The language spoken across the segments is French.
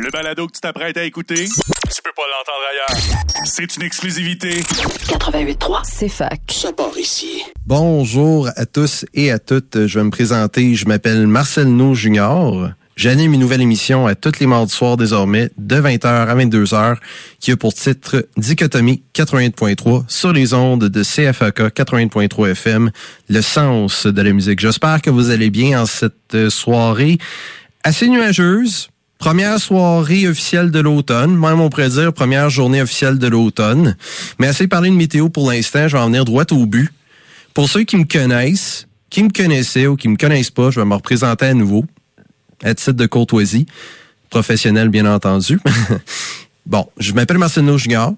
Le balado que tu t'apprêtes à écouter, tu peux pas l'entendre ailleurs. C'est une exclusivité. 88.3, C'est fac. ça part ici. Bonjour à tous et à toutes. Je vais me présenter. Je m'appelle Marcel No Junior. J'anime une nouvelle émission à tous les mardis soirs désormais de 20h à 22h qui a pour titre Dichotomie 88.3 sur les ondes de CFAK 88.3 FM, le sens de la musique. J'espère que vous allez bien en cette soirée assez nuageuse. Première soirée officielle de l'automne, même on pourrait dire première journée officielle de l'automne. Mais assez parlé de météo pour l'instant, je vais en venir droit au but. Pour ceux qui me connaissent, qui me connaissaient ou qui me connaissent pas, je vais me représenter à nouveau, à titre de courtoisie, professionnel bien entendu. bon, je m'appelle Marcelo Junior.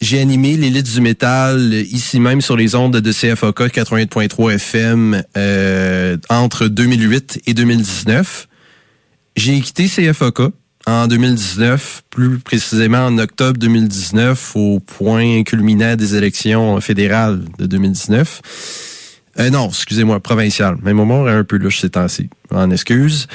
J'ai animé l'élite du métal ici même sur les ondes de CFOK 88.3 FM euh, entre 2008 et 2019. J'ai quitté CFOK en 2019, plus précisément en octobre 2019, au point culminant des élections fédérales de 2019. Euh, non, excusez-moi, provincial. Même moment est un peu louche ces temps-ci. En excuse.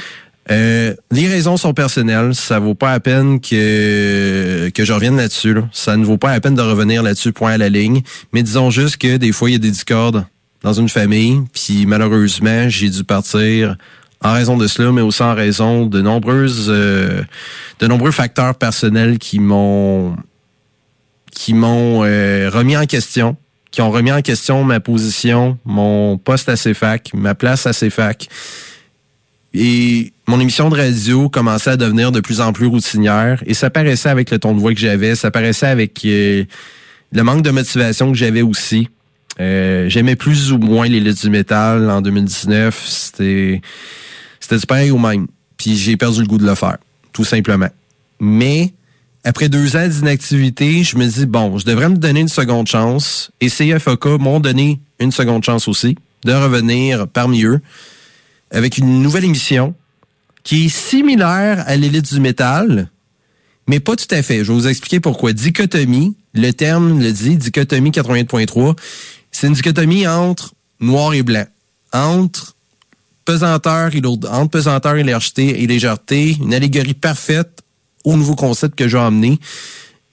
Euh, les raisons sont personnelles. Ça vaut pas la peine que que je revienne là-dessus. là. Ça ne vaut pas la peine de revenir là-dessus, point à la ligne. Mais disons juste que des fois, il y a des discordes dans une famille. Puis malheureusement, j'ai dû partir en raison de cela, mais aussi en raison de nombreuses euh, de nombreux facteurs personnels qui m'ont qui m'ont euh, remis en question, qui ont remis en question ma position, mon poste à CFAC, ma place à CFAC. Et mon émission de radio commençait à devenir de plus en plus routinière et ça paraissait avec le ton de voix que j'avais, ça paraissait avec euh, le manque de motivation que j'avais aussi. Euh, J'aimais plus ou moins les luttes du métal en 2019. C'était c'était du pareil au même. Puis j'ai perdu le goût de le faire, tout simplement. Mais après deux ans d'inactivité, je me dis bon, je devrais me donner une seconde chance. Et CFOK m'ont donné une seconde chance aussi de revenir parmi eux avec une nouvelle émission qui est similaire à l'élite du métal, mais pas tout à fait. Je vais vous expliquer pourquoi. Dichotomie, le terme le dit, dichotomie 88.3, c'est une dichotomie entre noir et blanc, entre pesanteur et lourde, entre pesanteur et légèreté, et légèreté, une allégorie parfaite au nouveau concept que j'ai emmené.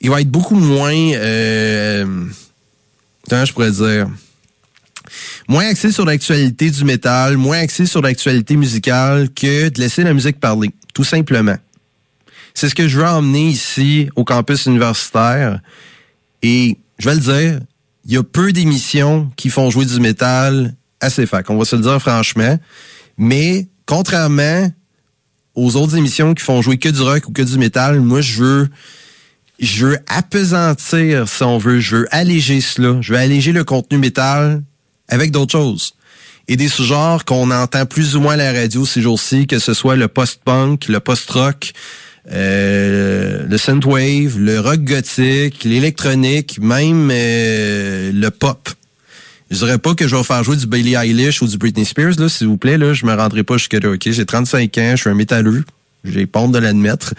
Il va être beaucoup moins, euh, je pourrais dire, moins axé sur l'actualité du métal, moins axé sur l'actualité musicale que de laisser la musique parler, tout simplement. C'est ce que je veux emmener ici au campus universitaire. Et je vais le dire, il y a peu d'émissions qui font jouer du métal à CFAC. On va se le dire franchement. Mais contrairement aux autres émissions qui font jouer que du rock ou que du métal, moi je veux je veux apesantir si on veut, je veux alléger cela, je veux alléger le contenu métal avec d'autres choses. Et des sous-genres qu'on entend plus ou moins à la radio ces jours-ci, que ce soit le post-punk, le post-rock, euh, le synthwave, le rock gothique, l'électronique, même euh, le pop. Je dirais pas que je vais faire jouer du Billie Eilish ou du Britney Spears, là, s'il vous plaît, là, je me rendrai pas jusque-là, ok? J'ai 35 ans, je suis un métalleux, j'ai honte de l'admettre.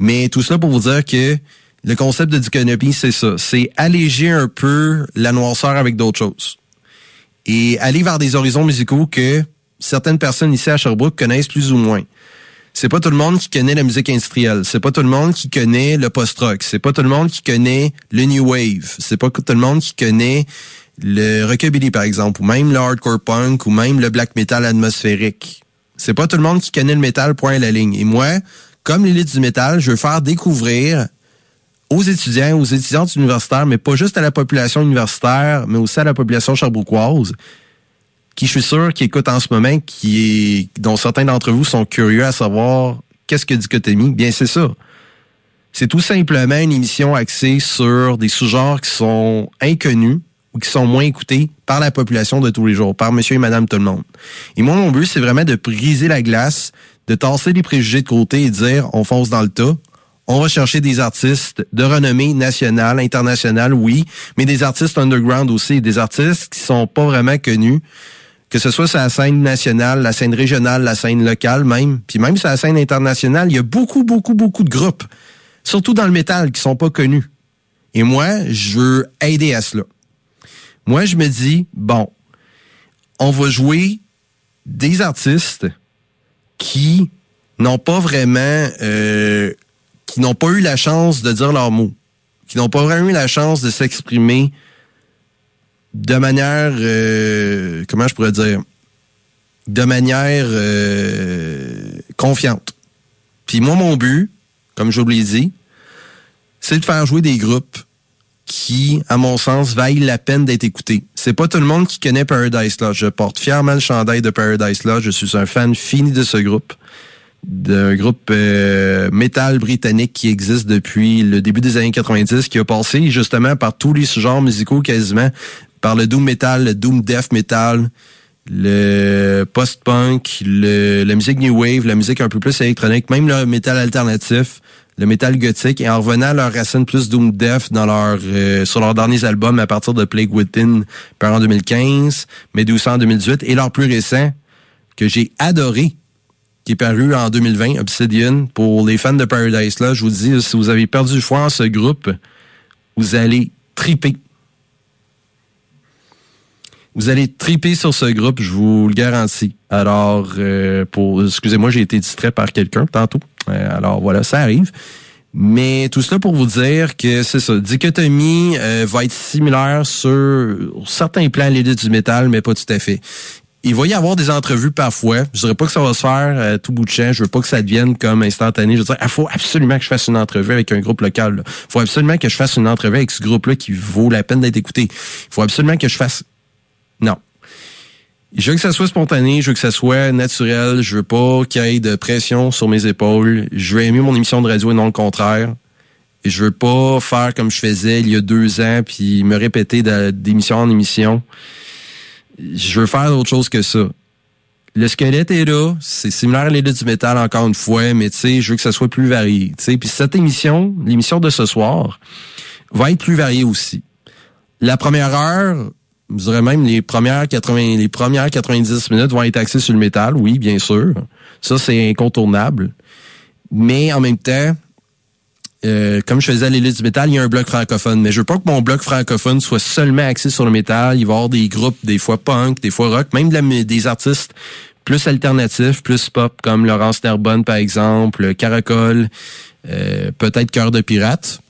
Mais tout cela pour vous dire que le concept de dichotomie, c'est ça. C'est alléger un peu la noirceur avec d'autres choses. Et aller vers des horizons musicaux que certaines personnes ici à Sherbrooke connaissent plus ou moins. C'est pas tout le monde qui connaît la musique industrielle. C'est pas tout le monde qui connaît le post-rock. C'est pas tout le monde qui connaît le new wave. C'est pas tout le monde qui connaît le rockabilly, par exemple, ou même le hardcore punk, ou même le black metal atmosphérique. C'est pas tout le monde qui connaît le métal, point à la ligne. Et moi, comme l'élite du métal, je veux faire découvrir aux étudiants, aux étudiantes universitaires, mais pas juste à la population universitaire, mais aussi à la population charbrouquoise, qui je suis sûr qui écoute en ce moment, qui est, dont certains d'entre vous sont curieux à savoir qu'est-ce que dichotomie. Bien, c'est ça. C'est tout simplement une émission axée sur des sous-genres qui sont inconnus ou qui sont moins écoutés par la population de tous les jours, par monsieur et madame tout le monde. Et moi, mon but, c'est vraiment de briser la glace, de tasser les préjugés de côté et dire, on fonce dans le tas, on va chercher des artistes de renommée nationale, internationale, oui, mais des artistes underground aussi, des artistes qui sont pas vraiment connus, que ce soit sur la scène nationale, la scène régionale, la scène locale même, puis même sur la scène internationale, il y a beaucoup, beaucoup, beaucoup de groupes, surtout dans le métal, qui sont pas connus. Et moi, je veux aider à cela. Moi, je me dis, bon, on va jouer des artistes qui n'ont pas vraiment euh, qui n'ont pas eu la chance de dire leurs mots, qui n'ont pas vraiment eu la chance de s'exprimer de manière, euh, comment je pourrais dire, de manière euh, confiante. Puis moi, mon but, comme je vous l'ai dit, c'est de faire jouer des groupes qui, à mon sens, valent la peine d'être écoutés. C'est pas tout le monde qui connaît Paradise Lost. Je porte fièrement le chandail de Paradise Lost. Je suis un fan fini de ce groupe d'un groupe euh, métal britannique qui existe depuis le début des années 90, qui a passé justement par tous les genres musicaux quasiment, par le doom metal, le doom death metal, le post-punk, la musique new wave, la musique un peu plus électronique, même le métal alternatif, le métal gothique, et en revenant à leur racine plus doom death dans leur euh, sur leurs derniers albums à partir de Plague Within par en 2015, Medusa en 2018, et leur plus récent que j'ai adoré, qui est paru en 2020, Obsidian. Pour les fans de Paradise là, je vous dis, si vous avez perdu foi en ce groupe, vous allez triper. Vous allez triper sur ce groupe, je vous le garantis. Alors, euh, pour excusez-moi, j'ai été distrait par quelqu'un tantôt. Euh, alors voilà, ça arrive. Mais tout cela pour vous dire que c'est ça. Dichotomie euh, va être similaire sur certains plans l'idée du métal, mais pas tout à fait il va y avoir des entrevues parfois. Je dirais pas que ça va se faire euh, tout bout de champ. Je veux pas que ça devienne comme instantané. Je veux dire, il ah, faut absolument que je fasse une entrevue avec un groupe local. Il faut absolument que je fasse une entrevue avec ce groupe-là qui vaut la peine d'être écouté. Il faut absolument que je fasse... Non. Je veux que ça soit spontané, je veux que ça soit naturel, je veux pas qu'il y ait de pression sur mes épaules. Je veux aimer mon émission de radio et non le contraire. Et je veux pas faire comme je faisais il y a deux ans, puis me répéter d'émission en émission je veux faire autre chose que ça. Le squelette est là, c'est similaire à l'élite du métal encore une fois, mais tu sais, je veux que ça soit plus varié. Tu sais, puis cette émission, l'émission de ce soir, va être plus variée aussi. La première heure, je dirais même les premières 80, les premières 90 minutes vont être axées sur le métal, oui, bien sûr. Ça, c'est incontournable. Mais en même temps, euh, comme je faisais à l'élite du métal, il y a un bloc francophone. Mais je veux pas que mon bloc francophone soit seulement axé sur le métal. Il va y avoir des groupes, des fois punk, des fois rock, même des artistes plus alternatifs, plus pop, comme Laurence Nerbonne, par exemple, Caracol, euh, peut-être Cœur de pirate.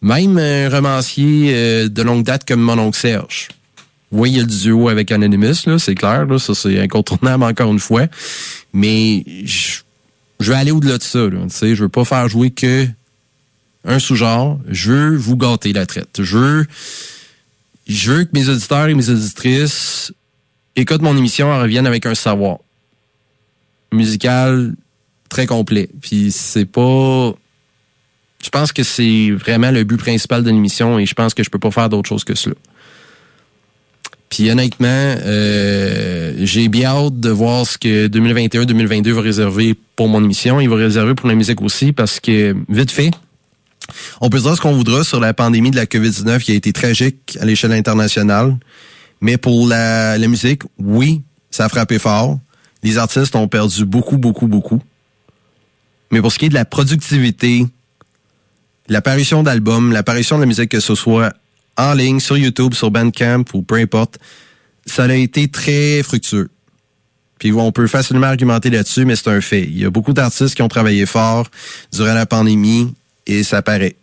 Même un romancier euh, de longue date comme mon oncle Serge. Vous voyez le duo avec Anonymous, là, c'est clair, là, ça c'est incontournable encore une fois. Mais je, je vais aller au-delà de ça. Là, je veux pas faire jouer que un sous-genre, je veux vous gâter la traite. Je veux, je veux que mes auditeurs et mes auditrices écoutent mon émission et reviennent avec un savoir musical très complet. Puis c'est pas... Je pense que c'est vraiment le but principal de l'émission et je pense que je peux pas faire d'autre chose que cela. Puis honnêtement, euh, j'ai bien hâte de voir ce que 2021-2022 va réserver pour mon émission. Il va réserver pour la musique aussi parce que, vite fait, on peut dire ce qu'on voudra sur la pandémie de la COVID-19 qui a été tragique à l'échelle internationale. Mais pour la, musique, oui, ça a frappé fort. Les artistes ont perdu beaucoup, beaucoup, beaucoup. Mais pour ce qui est de la productivité, l'apparition d'albums, l'apparition de la musique, que ce soit en ligne, sur YouTube, sur Bandcamp ou peu importe, ça a été très fructueux. Puis on peut facilement argumenter là-dessus, mais c'est un fait. Il y a beaucoup d'artistes qui ont travaillé fort durant la pandémie et ça paraît.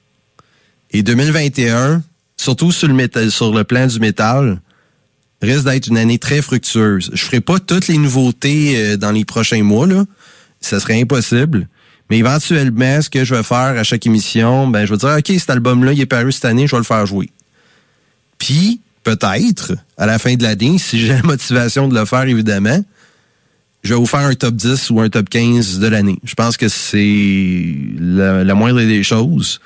Et 2021, surtout sur le, métal, sur le plan du métal, risque d'être une année très fructueuse. Je ferai pas toutes les nouveautés euh, dans les prochains mois, là. Ça serait impossible. Mais éventuellement, ce que je vais faire à chaque émission, ben, je vais dire, OK, cet album-là, il est paru cette année, je vais le faire jouer. Puis, peut-être, à la fin de l'année, si j'ai la motivation de le faire, évidemment, je vais vous faire un top 10 ou un top 15 de l'année. Je pense que c'est la, moindre des choses.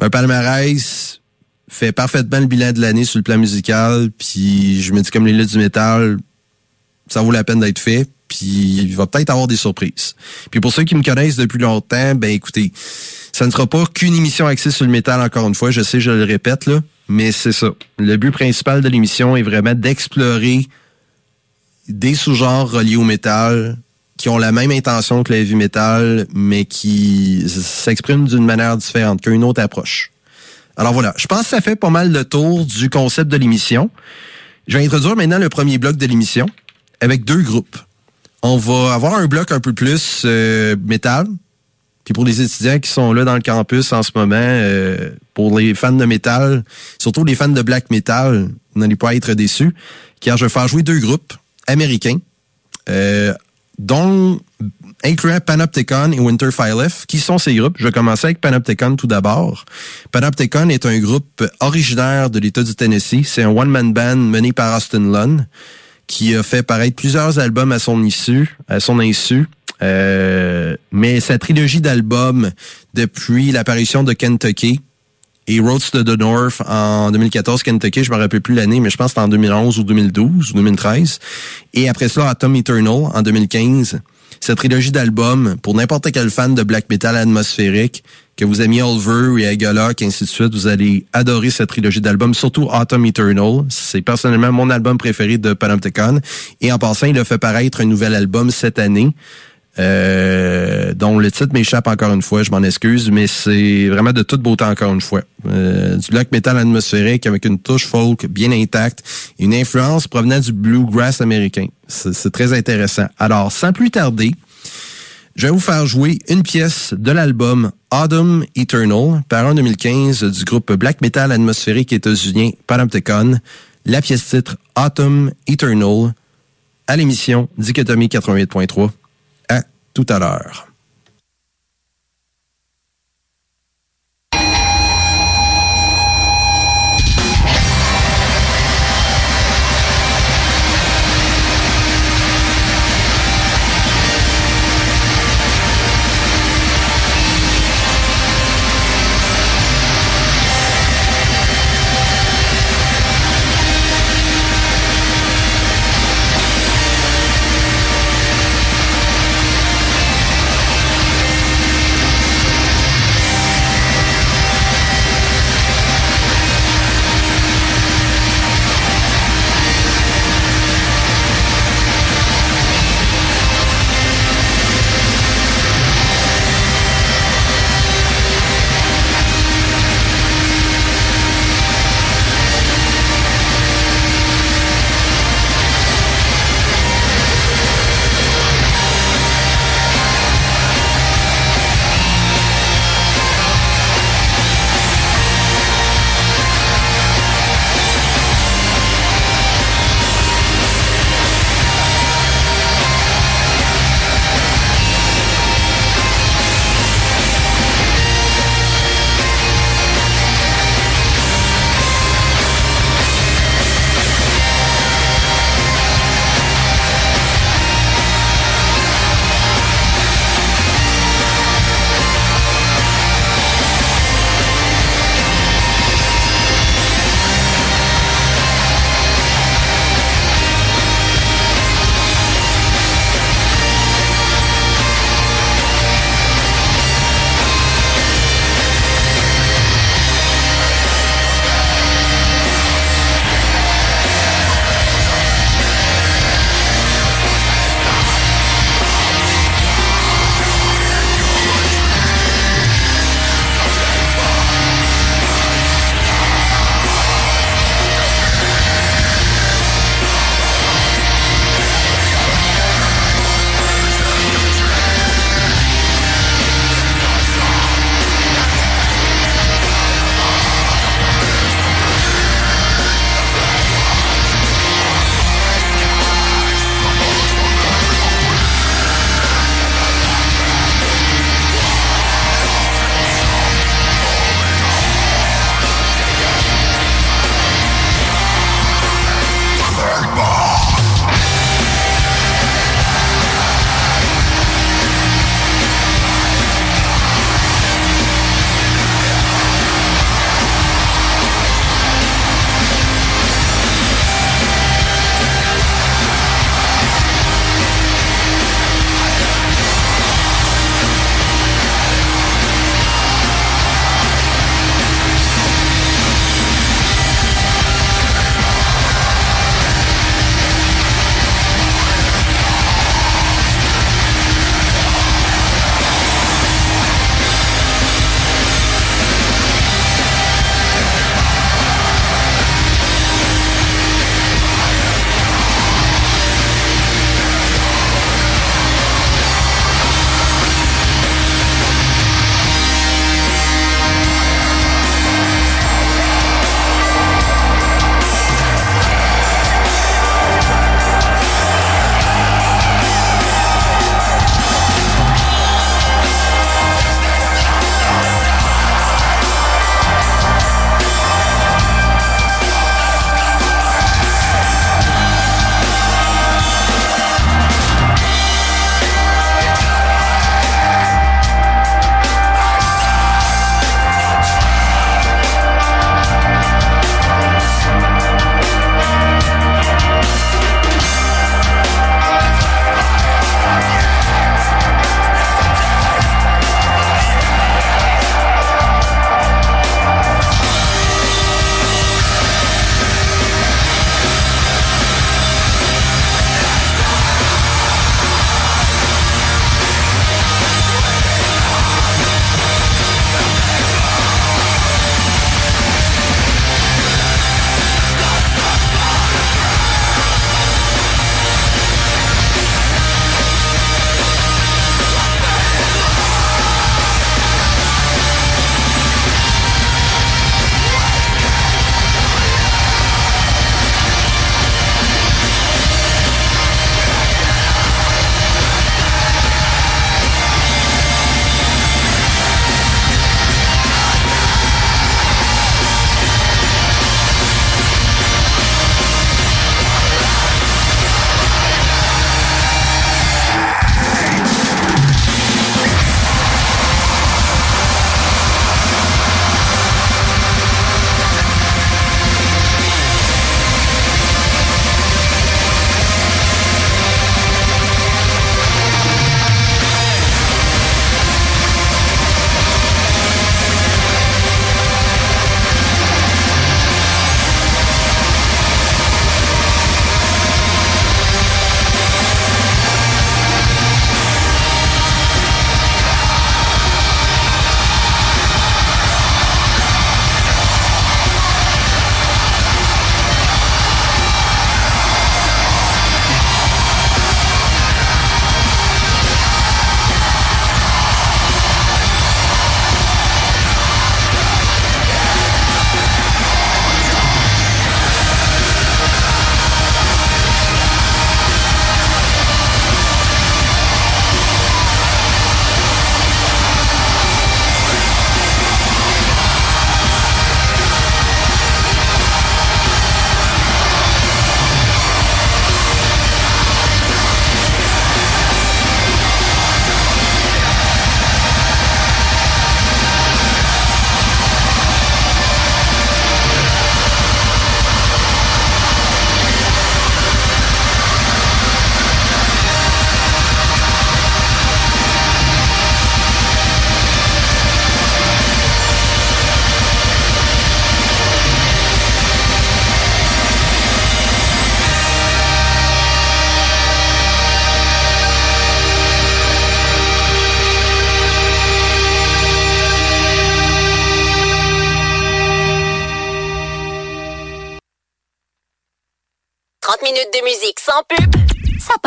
Un palmarès fait parfaitement le bilan de l'année sur le plan musical, puis je me dis comme les lettres du métal, ça vaut la peine d'être fait, puis il va peut-être avoir des surprises. Puis pour ceux qui me connaissent depuis longtemps, ben écoutez, ça ne sera pas qu'une émission axée sur le métal encore une fois, je sais, je le répète là, mais c'est ça. Le but principal de l'émission est vraiment d'explorer des sous-genres reliés au métal qui ont la même intention que la heavy metal, mais qui s'expriment d'une manière différente, qu'une autre approche. Alors voilà, je pense que ça fait pas mal le tour du concept de l'émission. Je vais introduire maintenant le premier bloc de l'émission avec deux groupes. On va avoir un bloc un peu plus euh, métal, Puis pour les étudiants qui sont là dans le campus en ce moment, euh, pour les fans de métal, surtout les fans de black metal, n'allez pas être déçus, car je vais faire jouer deux groupes américains, euh, dont incluant Panopticon et Winter. Qui sont ces groupes? Je vais commencer avec Panopticon tout d'abord. Panopticon est un groupe originaire de l'État du Tennessee. C'est un one-man band mené par Austin Lunn qui a fait paraître plusieurs albums à son issue, à son insu. Euh, mais sa trilogie d'albums depuis l'apparition de Kentucky et Roads to the North en 2014, Kentucky, je me rappelle plus l'année, mais je pense que c'était en 2011 ou 2012 ou 2013. Et après cela, Atom Eternal en 2015. Cette trilogie d'albums, pour n'importe quel fan de black metal atmosphérique, que vous aimiez Oliver et Agalock, ainsi de suite, vous allez adorer cette trilogie d'albums, surtout Autumn Eternal. C'est personnellement mon album préféré de Panopticon. Et en passant, il a fait paraître un nouvel album cette année. Euh, dont le titre m'échappe encore une fois, je m'en excuse, mais c'est vraiment de toute beauté encore une fois. Euh, du black metal atmosphérique avec une touche folk bien intacte, une influence provenant du bluegrass américain. C'est très intéressant. Alors, sans plus tarder, je vais vous faire jouer une pièce de l'album Autumn Eternal, par en 2015 du groupe black metal atmosphérique états-unien Panopticon, la pièce titre Autumn Eternal, à l'émission Dichotomie 88.3. Tout à l'heure.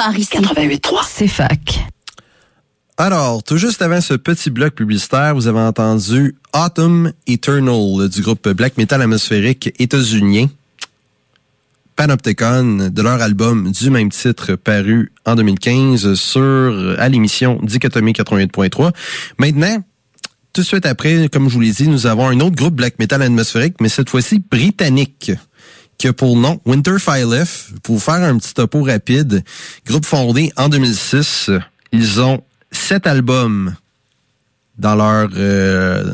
Part ici. 88.3. C'est fac. Alors, tout juste avant ce petit bloc publicitaire, vous avez entendu Autumn Eternal du groupe black metal atmosphérique états-unien. Panopticon de leur album du même titre paru en 2015 sur à l'émission Dichotomie 88.3. Maintenant, tout de suite après, comme je vous l'ai dit, nous avons un autre groupe black metal atmosphérique, mais cette fois-ci britannique, qui a pour nom Winter F. Pour faire un petit topo rapide, groupe fondé en 2006, ils ont sept albums dans leur euh,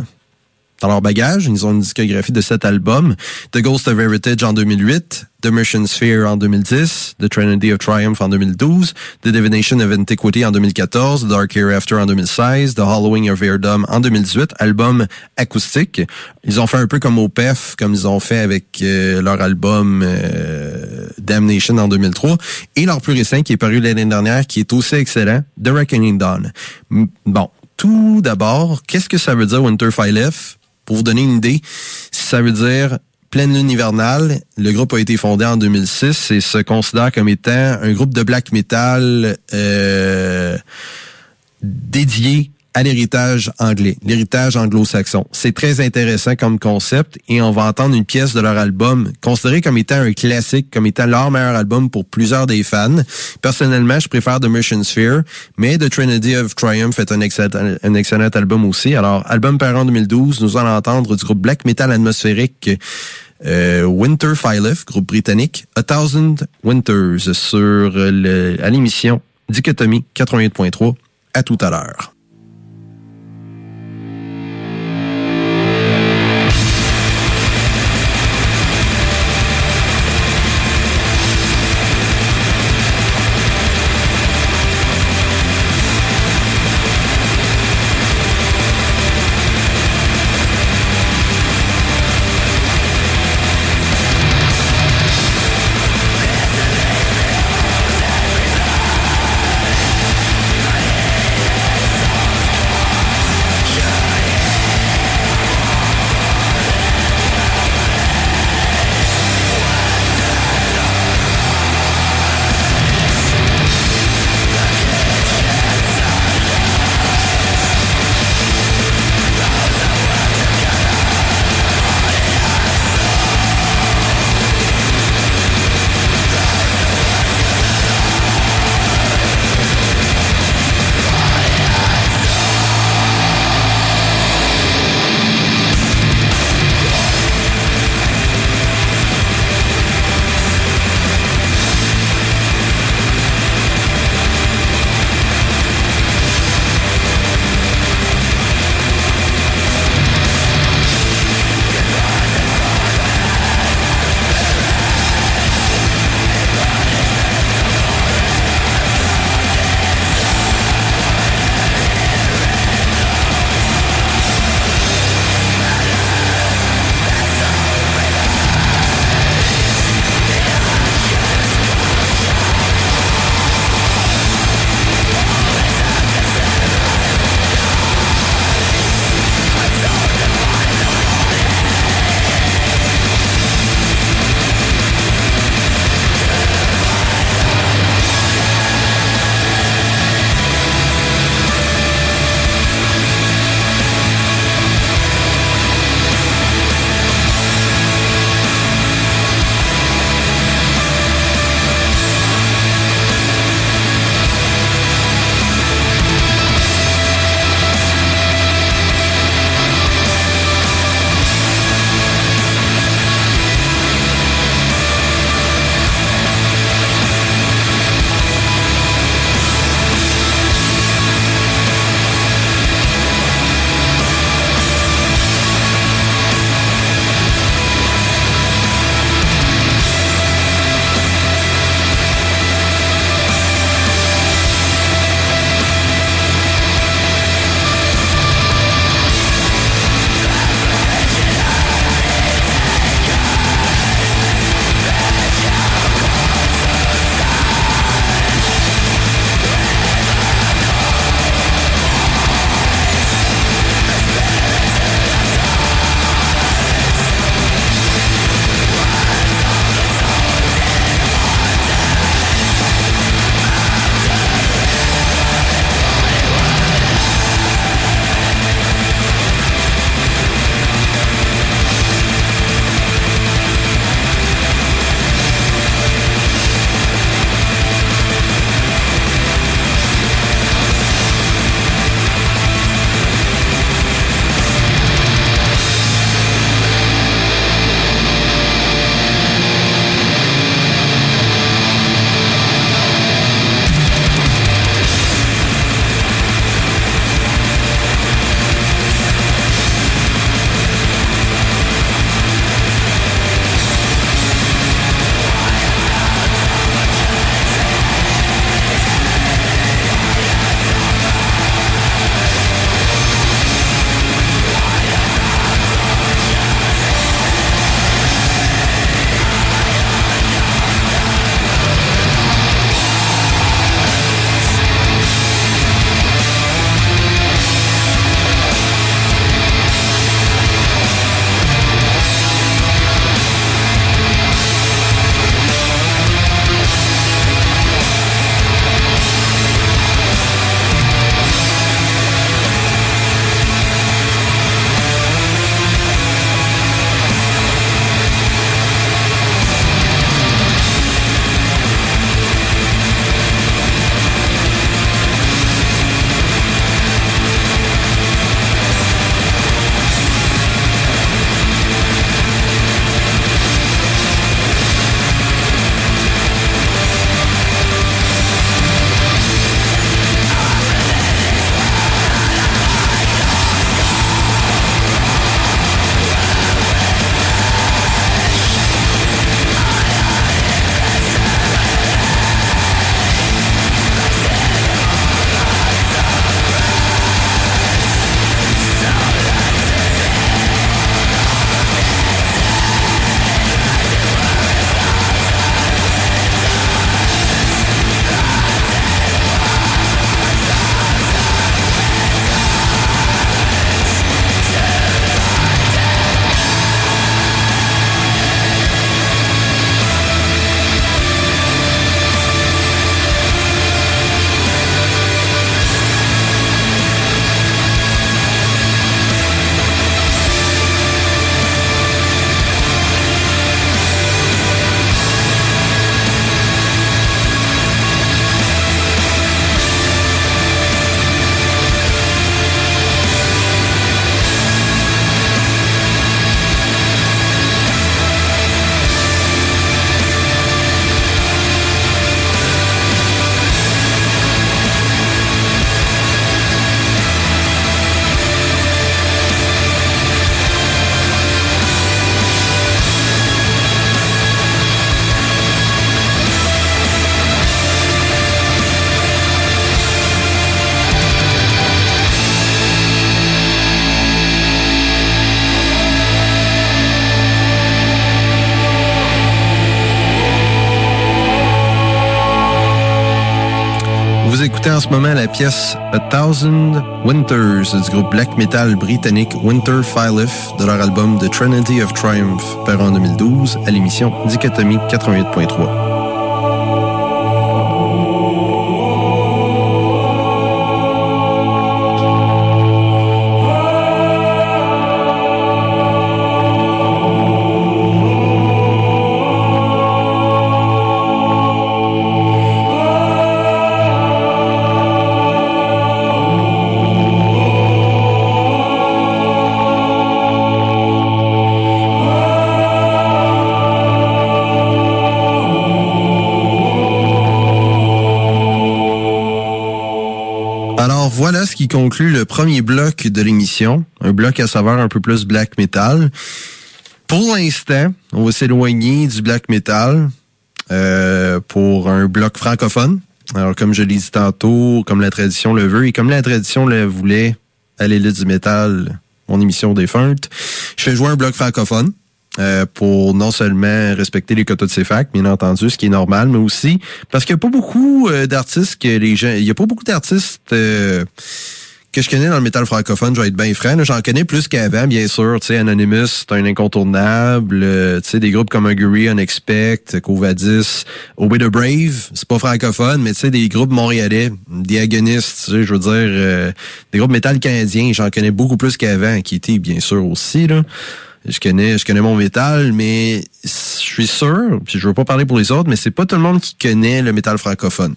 dans leur bagage. Ils ont une discographie de sept albums. The Ghost of Heritage en 2008, The Merchant Sphere en 2010, The Trinity of Triumph en 2012, The Divination of Antiquity en 2014, The Dark Hereafter en 2016, The Hallowing of Airdom en 2018, album acoustique. Ils ont fait un peu comme OPEF, comme ils ont fait avec euh, leur album euh, Damnation en 2003, et leur plus récent qui est paru l'année dernière, qui est aussi excellent, The Reckoning Dawn. Bon, tout d'abord, qu'est-ce que ça veut dire Winterfell F? Pour vous donner une idée, ça veut dire pleine lune hivernale. Le groupe a été fondé en 2006 et se considère comme étant un groupe de black metal euh, dédié à l'héritage anglais, l'héritage anglo-saxon. C'est très intéressant comme concept et on va entendre une pièce de leur album considéré comme étant un classique, comme étant leur meilleur album pour plusieurs des fans. Personnellement, je préfère The Mission Sphere, mais The Trinity of Triumph est un excellent, un excellent album aussi. Alors, album par en 2012, nous allons entendre du groupe black metal atmosphérique euh, Winter groupe britannique, A Thousand Winters sur le, à l'émission Dichotomie 88.3. À tout à l'heure. La pièce A Thousand Winters du groupe black metal britannique Winter Philip de leur album The Trinity of Triumph, paru en 2012 à l'émission Dichotomie 88.3. conclut le premier bloc de l'émission, un bloc à savoir un peu plus black metal. Pour l'instant, on va s'éloigner du black metal euh, pour un bloc francophone. Alors, comme je l'ai dit tantôt, comme la tradition le veut et comme la tradition le voulait à l'élite du métal, mon émission défunte, je fais jouer un bloc francophone. Euh, pour non seulement respecter les quotas de CFAC, bien entendu, ce qui est normal, mais aussi parce qu'il n'y a pas beaucoup euh, d'artistes que les gens, il y a pas beaucoup d'artistes euh, que je connais dans le métal francophone, je vais être bien franc. J'en connais plus qu'avant, bien sûr. Sais, Anonymous, c'est un incontournable. tu sais, des groupes comme Augury, Unexpect, Covadis, Obey the Brave, c'est pas francophone, mais sais, des groupes montréalais, Diagonist, tu sais, je veux dire, des groupes métal canadiens, j'en connais beaucoup plus qu'avant, qui étaient bien sûr aussi, là je connais, je connais mon métal, mais je suis sûr, puis je veux pas parler pour les autres, mais c'est pas tout le monde qui connaît le métal francophone.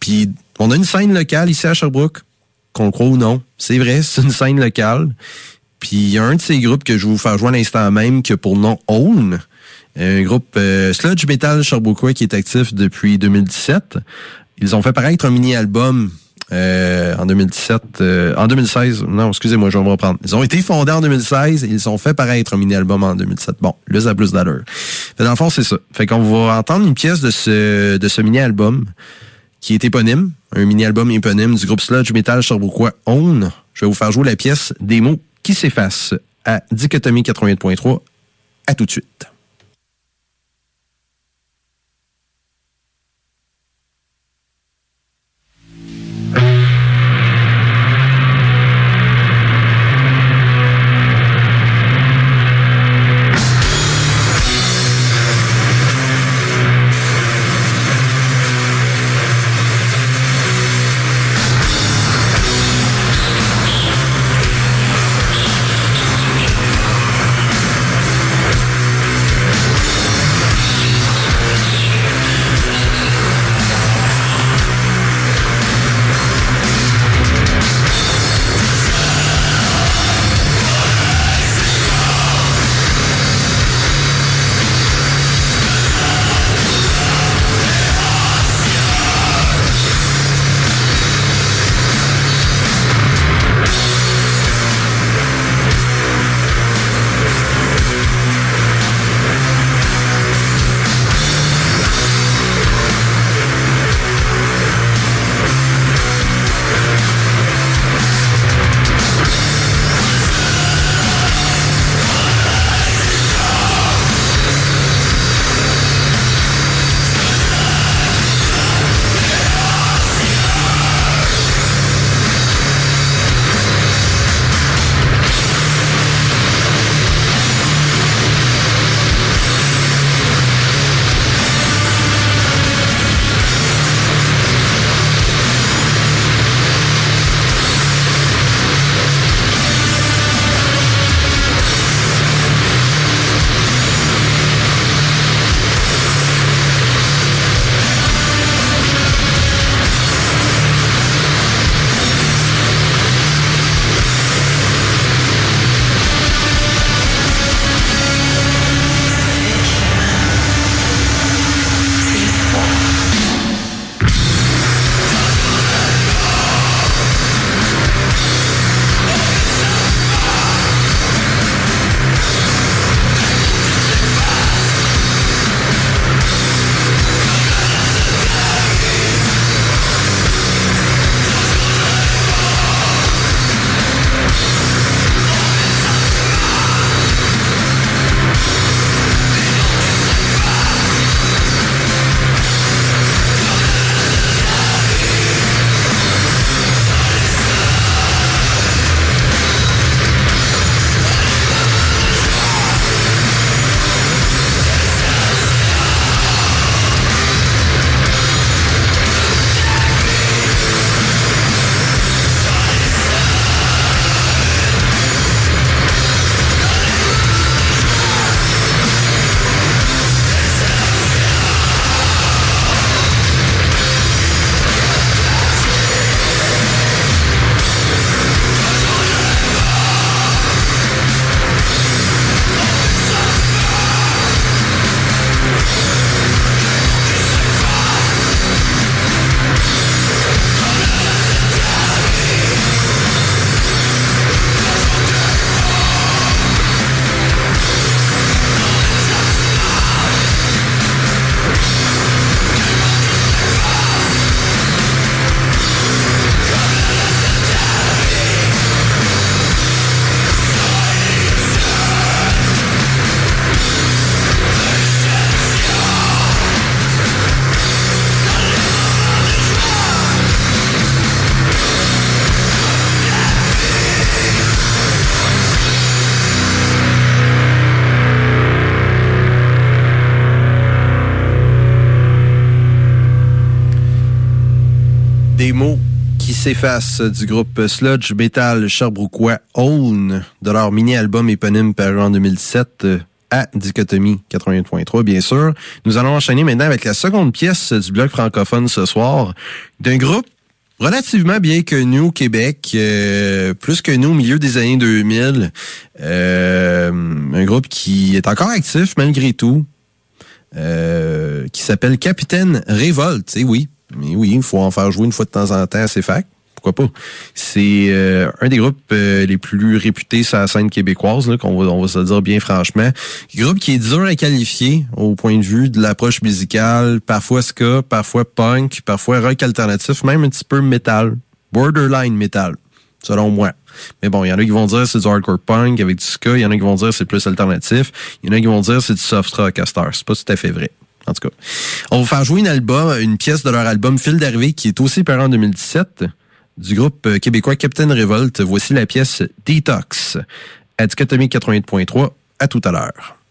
Puis on a une scène locale ici à Sherbrooke, qu'on le croit ou non. C'est vrai, c'est une scène locale. Puis il y a un de ces groupes que je vais vous faire jouer à l'instant même que pour nom Own, un groupe euh, sludge metal Sherbrookeois qui est actif depuis 2017. Ils ont fait paraître un mini-album euh, en 2017, euh, en 2016, non, excusez-moi, je vais me reprendre. Ils ont été fondés en 2016 et ils ont fait paraître un mini-album en 2017. Bon, le ça plus d'allure. Dans le fond, c'est ça. Fait qu'on va entendre une pièce de ce, de ce mini-album qui est éponyme, un mini-album éponyme du groupe Sludge Metal Sherbrookeois Own. Je vais vous faire jouer la pièce Des mots qui s'effacent à Dichotomie 88.3. À tout de suite. S'effacent du groupe Sludge Metal Sherbrookeois Own de leur mini-album éponyme paru en 2007 à Dichotomie 81.3, bien sûr. Nous allons enchaîner maintenant avec la seconde pièce du bloc francophone ce soir d'un groupe relativement bien connu au Québec, euh, plus que nous au milieu des années 2000. Euh, un groupe qui est encore actif malgré tout, euh, qui s'appelle Capitaine Révolte. Et oui, mais oui, il faut en faire jouer une fois de temps en temps à ses facs. Pourquoi pas? C'est euh, un des groupes euh, les plus réputés sur la scène québécoise, là, qu'on va, on va se dire bien franchement. Groupe qui est dur à qualifier au point de vue de l'approche musicale, parfois ska, parfois punk, parfois rock alternatif, même un petit peu metal, borderline metal, selon moi. Mais bon, il y en a qui vont dire c'est du hardcore punk avec du ska, il y en a qui vont dire c'est plus alternatif, il y en a qui vont dire c'est du soft rock à Star. C'est pas tout à fait vrai. En tout cas, on va faire jouer une album, une pièce de leur album Fil d'arrivée qui est aussi paru en 2017 du groupe québécois Captain Revolt. Voici la pièce Detox à Dichotomie 88.3. À tout à l'heure.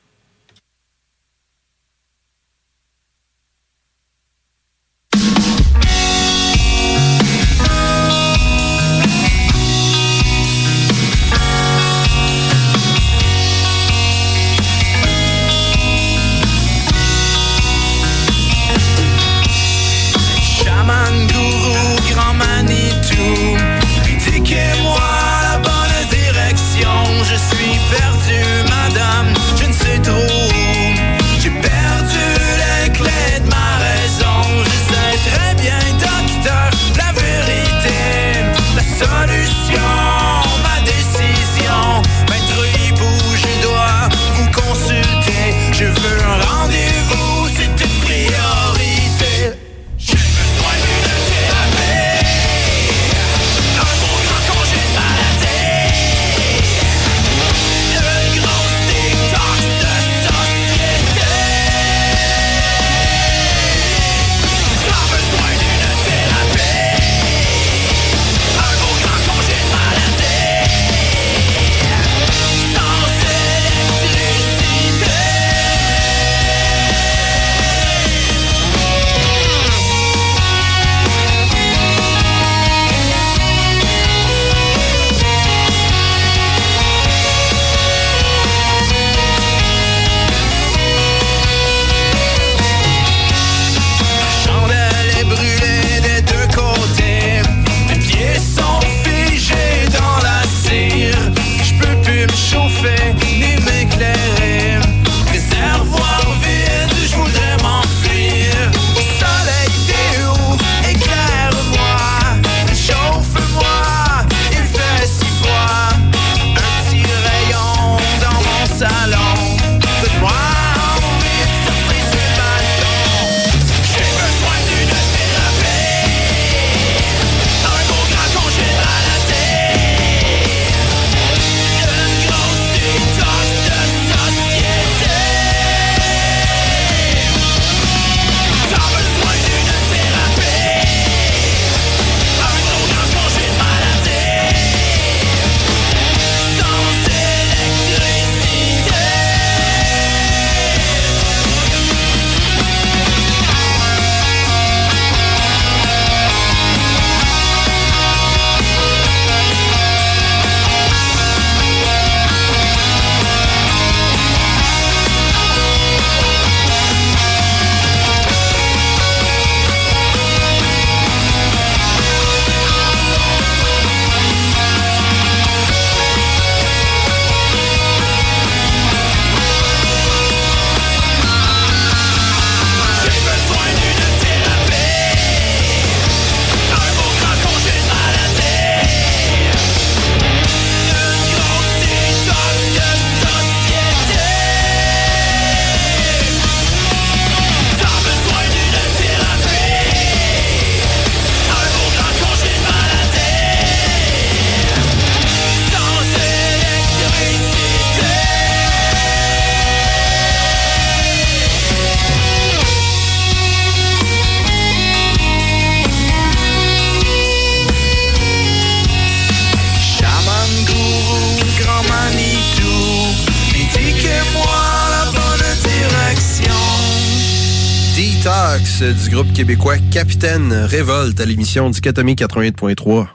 Groupe québécois Capitaine Révolte à l'émission Dichotomie 88.3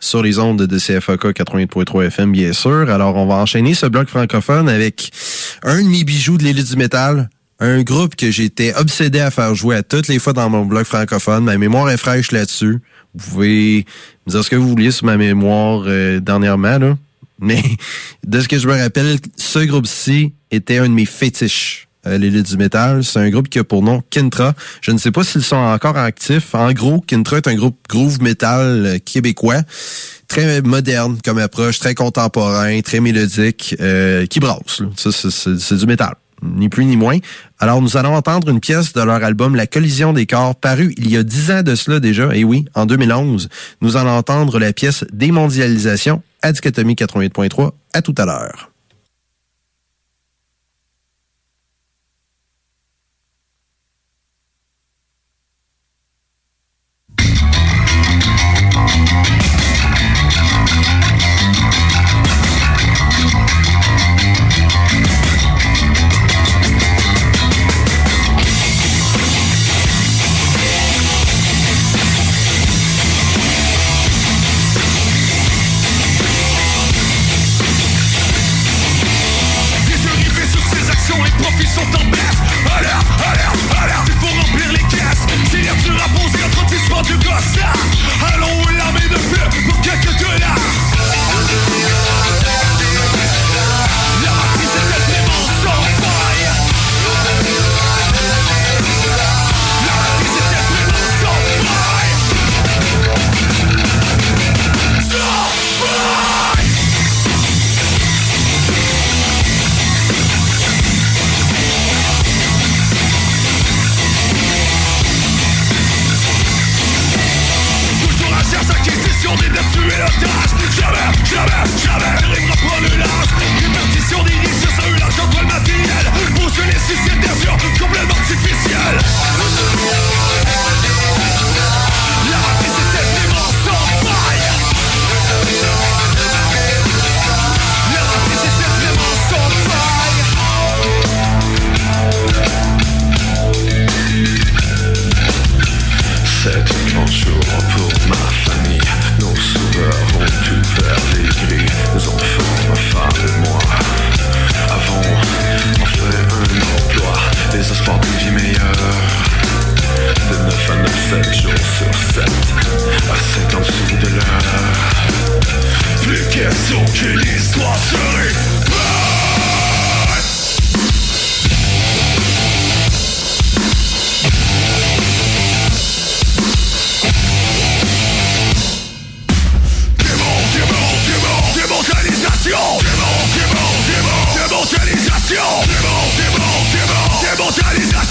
sur les ondes de CFAK 88.3 FM, bien sûr. Alors, on va enchaîner ce bloc francophone avec un de mes bijoux de l'élite du métal, un groupe que j'étais obsédé à faire jouer à toutes les fois dans mon bloc francophone. Ma mémoire est fraîche là-dessus. Vous pouvez me dire ce que vous vouliez sur ma mémoire euh, dernièrement, là. Mais de ce que je me rappelle, ce groupe-ci était un de mes fétiches. Euh, l'élite du métal, c'est un groupe qui a pour nom Kintra. Je ne sais pas s'ils sont encore actifs. En gros, Kintra est un groupe groove metal euh, québécois, très moderne comme approche, très contemporain, très mélodique, euh, qui brasse. là. Ça, c'est- du métal, ni plus ni moins. Alors, nous allons entendre une pièce de leur album La collision des corps, paru il y a dix ans de cela déjà, et oui, en 2011. Nous allons entendre la pièce Démondialisation à Dichotomie 88.3. À tout à l'heure.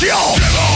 Démondialisation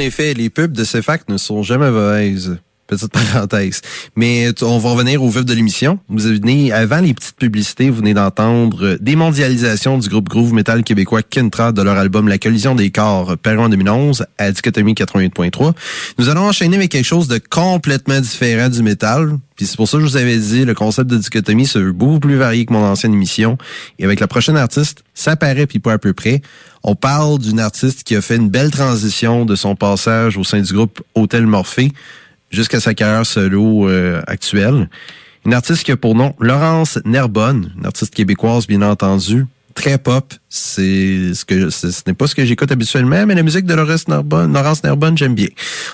effet, les pubs de CFAC ne sont jamais mauvaises. Petite parenthèse. Mais on va revenir au vif de l'émission. Vous venez, avant les petites publicités, vous venez d'entendre euh, Démondialisation du groupe groove metal québécois Kentra de leur album La collision des corps, paru en 2011 à Dichotomie 88.3. Nous allons enchaîner avec quelque chose de complètement différent du métal. Puis c'est pour ça que je vous avais dit, le concept de dichotomie, c'est beaucoup plus varié que mon ancienne émission. Et avec la prochaine artiste, ça paraît puis pas à peu près. On parle d'une artiste qui a fait une belle transition de son passage au sein du groupe Hôtel Morphée jusqu'à sa carrière solo euh, actuelle. Une artiste qui a pour nom Laurence Nerbonne, une artiste québécoise bien entendu, très pop. C'est ce que ce n'est pas ce que j'écoute habituellement, mais la musique de Laurence Nerbonne, Laurence Nerbonne, j'aime bien.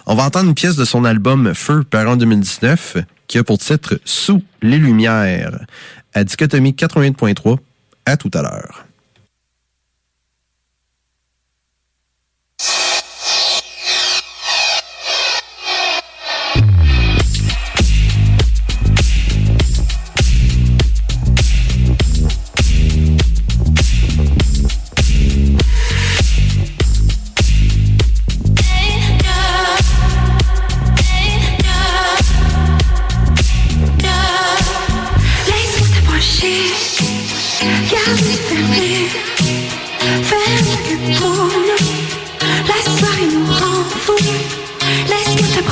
On va entendre une pièce de son album Feu, paru en 2019, qui a pour titre Sous les lumières, à Dichotomie 88.3. À tout à l'heure.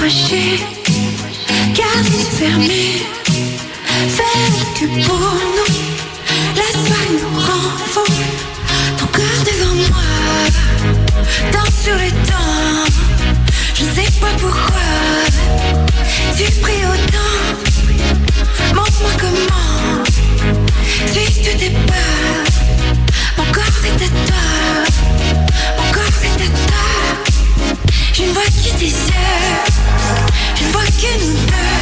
T'approcher, garde fermés, ferme que pour nous. La soirée nous rend fous. Ton cœur devant moi, danse sur le temps. Je ne sais pas pourquoi tu pries autant. Montre-moi comment suis toutes tes peurs. Mon corps est à toi, Je ne vois que tes yeux, je ne vois que nous deux.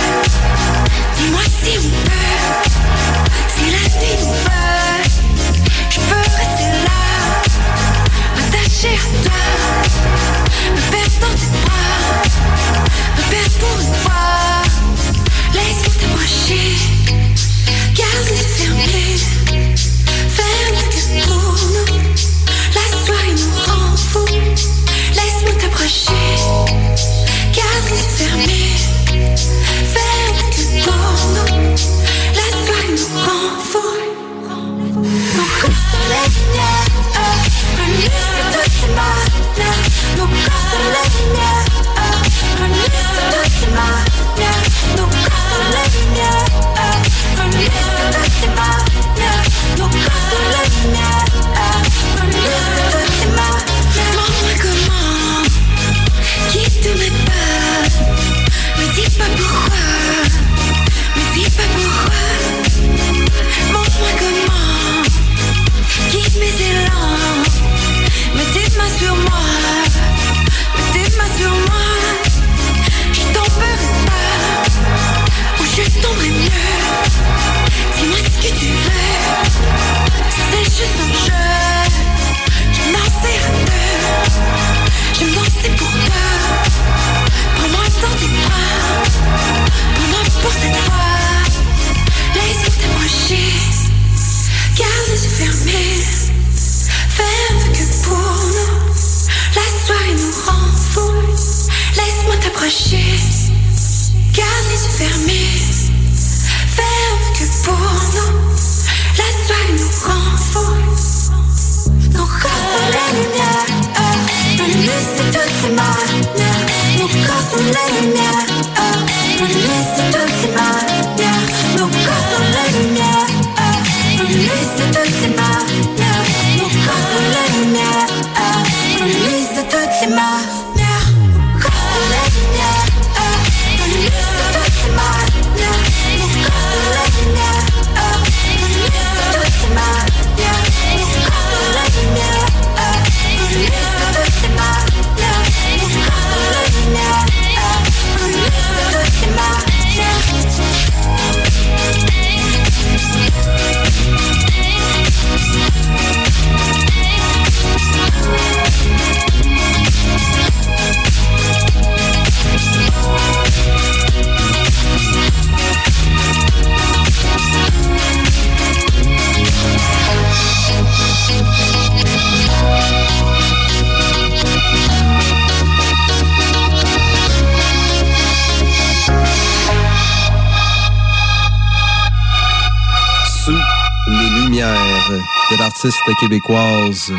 Dis-moi si on peut, si la nuit nous veut. Je peux rester là, attaché à toi, me perdre dans tes bras, me perdre pour une fois. Laisse-moi t'approcher, garde les fermés. Québécoise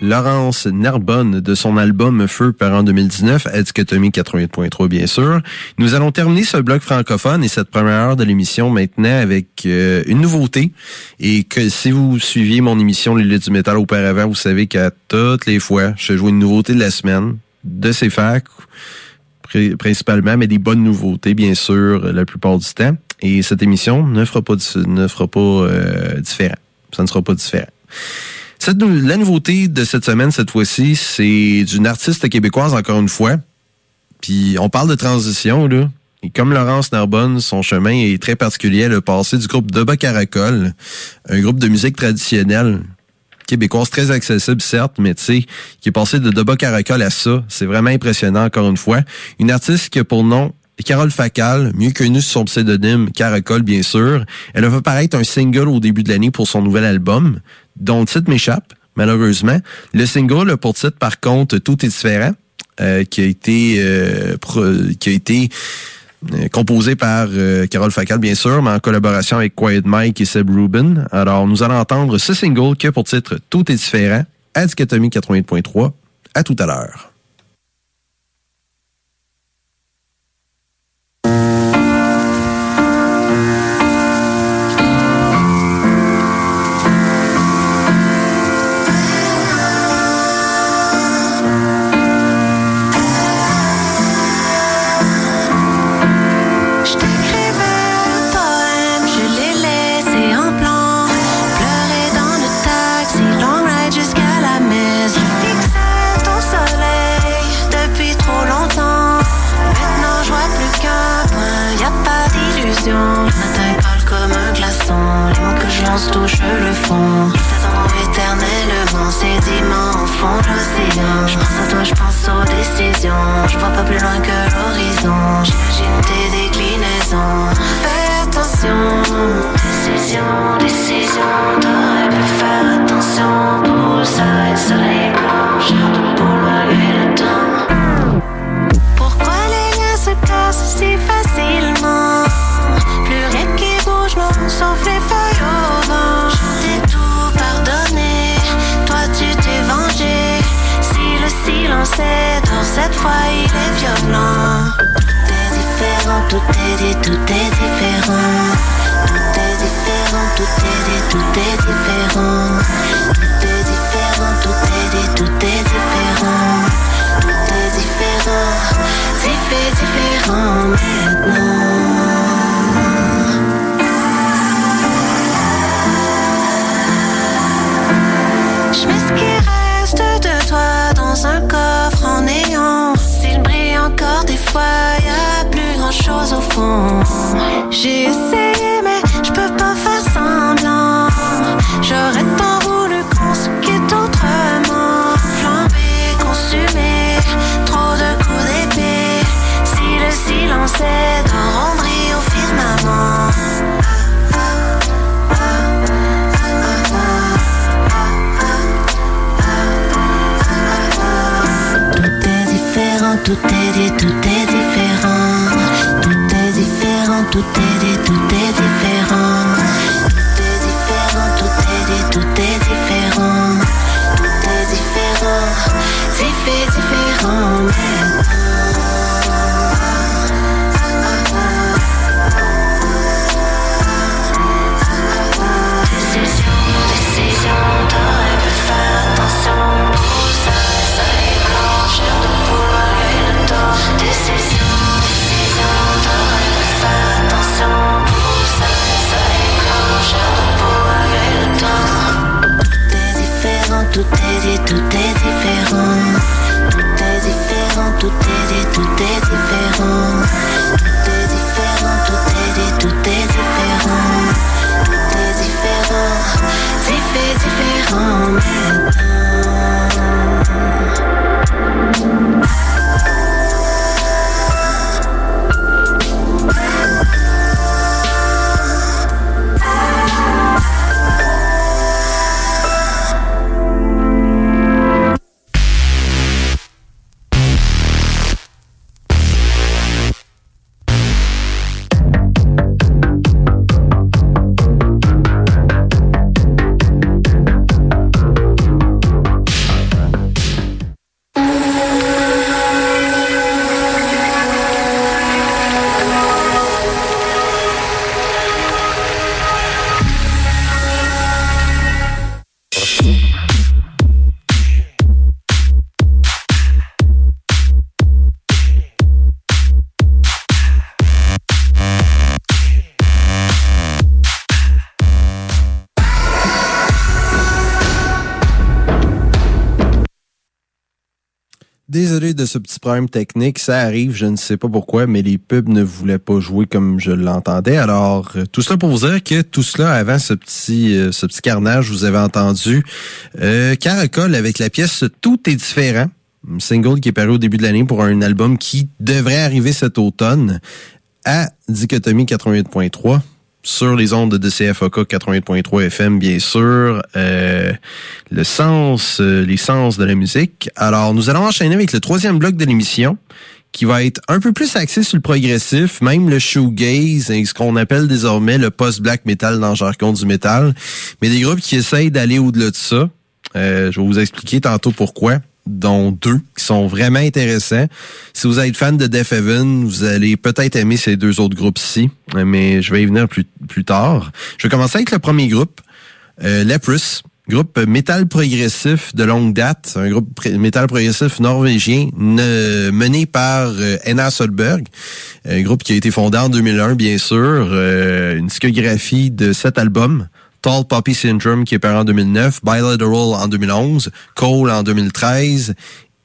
Laurence Narbonne de son album Feu par en 2019, à 88.3 bien sûr. Nous allons terminer ce bloc francophone et cette première heure de l'émission maintenant avec euh, une nouveauté. Et que si vous suiviez mon émission Les Luttes du métal auparavant, vous savez qu'à toutes les fois, je joue une nouveauté de la semaine de ces facs principalement, mais des bonnes nouveautés, bien sûr, la plupart du temps. Et cette émission ne fera pas, ne fera pas euh, différent. Ça ne sera pas différent. La nouveauté de cette semaine, cette fois-ci, c'est d'une artiste québécoise, encore une fois. Puis on parle de transition, là. Et comme Laurence Narbonne, son chemin est très particulier. Elle a passé du groupe Doba Caracol, un groupe de musique traditionnelle québécoise très accessible, certes, mais tu sais, qui est passé de Doba Caracol à ça. C'est vraiment impressionnant, encore une fois. Une artiste qui a pour nom Carole Facal, mieux connue sous son pseudonyme Caracol, bien sûr. Elle a fait paraître un single au début de l'année pour son nouvel album, dont le titre m'échappe, malheureusement. Le single pour titre, par contre, Tout est différent, euh, qui a été euh, qui a été euh, composé par Carole Facal, bien sûr, mais en collaboration avec Quiet Mike et Seb Rubin. Alors, nous allons entendre ce single qui a pour titre Tout est différent, à 88.3. À tout à l'heure. Il est violent. Tout est différent, tout est dit, tout est différent. Tout est différent, tout est tout est différent. Tout est différent, tout est tout est différent. Tout est différent, c'est différent maintenant. Fois, y a plus grand chose au fond. J'ai essayé, mais je peux pas faire semblant. J'aurais tant voulu qu'on se quitte autrement. Flambé, consumé, trop de coups d'épée. Si le silence est tout est dit, tout est différent. Tout est différent, tout est tout est différent. Tout est différent, tout est dit, tout est différent. Tout est différent, c'est fait différent tout est différent, tout est différent, tout est, tout est différent. Ce petit problème technique, ça arrive, je ne sais pas pourquoi, mais les pubs ne voulaient pas jouer comme je l'entendais. Alors, euh, tout cela pour vous dire que tout cela, avant ce petit euh, ce petit carnage, vous avez entendu euh, Caracol avec la pièce Tout est différent, un single qui est paru au début de l'année pour un album qui devrait arriver cet automne à Dichotomie 88.3 sur les ondes de CFOK 88.3 FM, bien sûr, euh, le sens, euh, les sens de la musique. Alors, nous allons enchaîner avec le troisième bloc de l'émission, qui va être un peu plus axé sur le progressif, même le shoegaze et ce qu'on appelle désormais le post-black metal dans le jargon du métal, mais des groupes qui essayent d'aller au-delà de ça. Euh, je vais vous expliquer tantôt pourquoi dont deux qui sont vraiment intéressants. Si vous êtes fan de Death Heaven, vous allez peut-être aimer ces deux autres groupes-ci, mais je vais y venir plus, plus tard. Je vais commencer avec le premier groupe, euh, Leprous, groupe métal progressif de longue date, un groupe métal progressif norvégien mené par euh, Enna Solberg, un groupe qui a été fondé en 2001, bien sûr, euh, une discographie de sept albums, Tall Poppy Syndrome qui est paru en 2009, Bilateral en 2011, Cole en 2013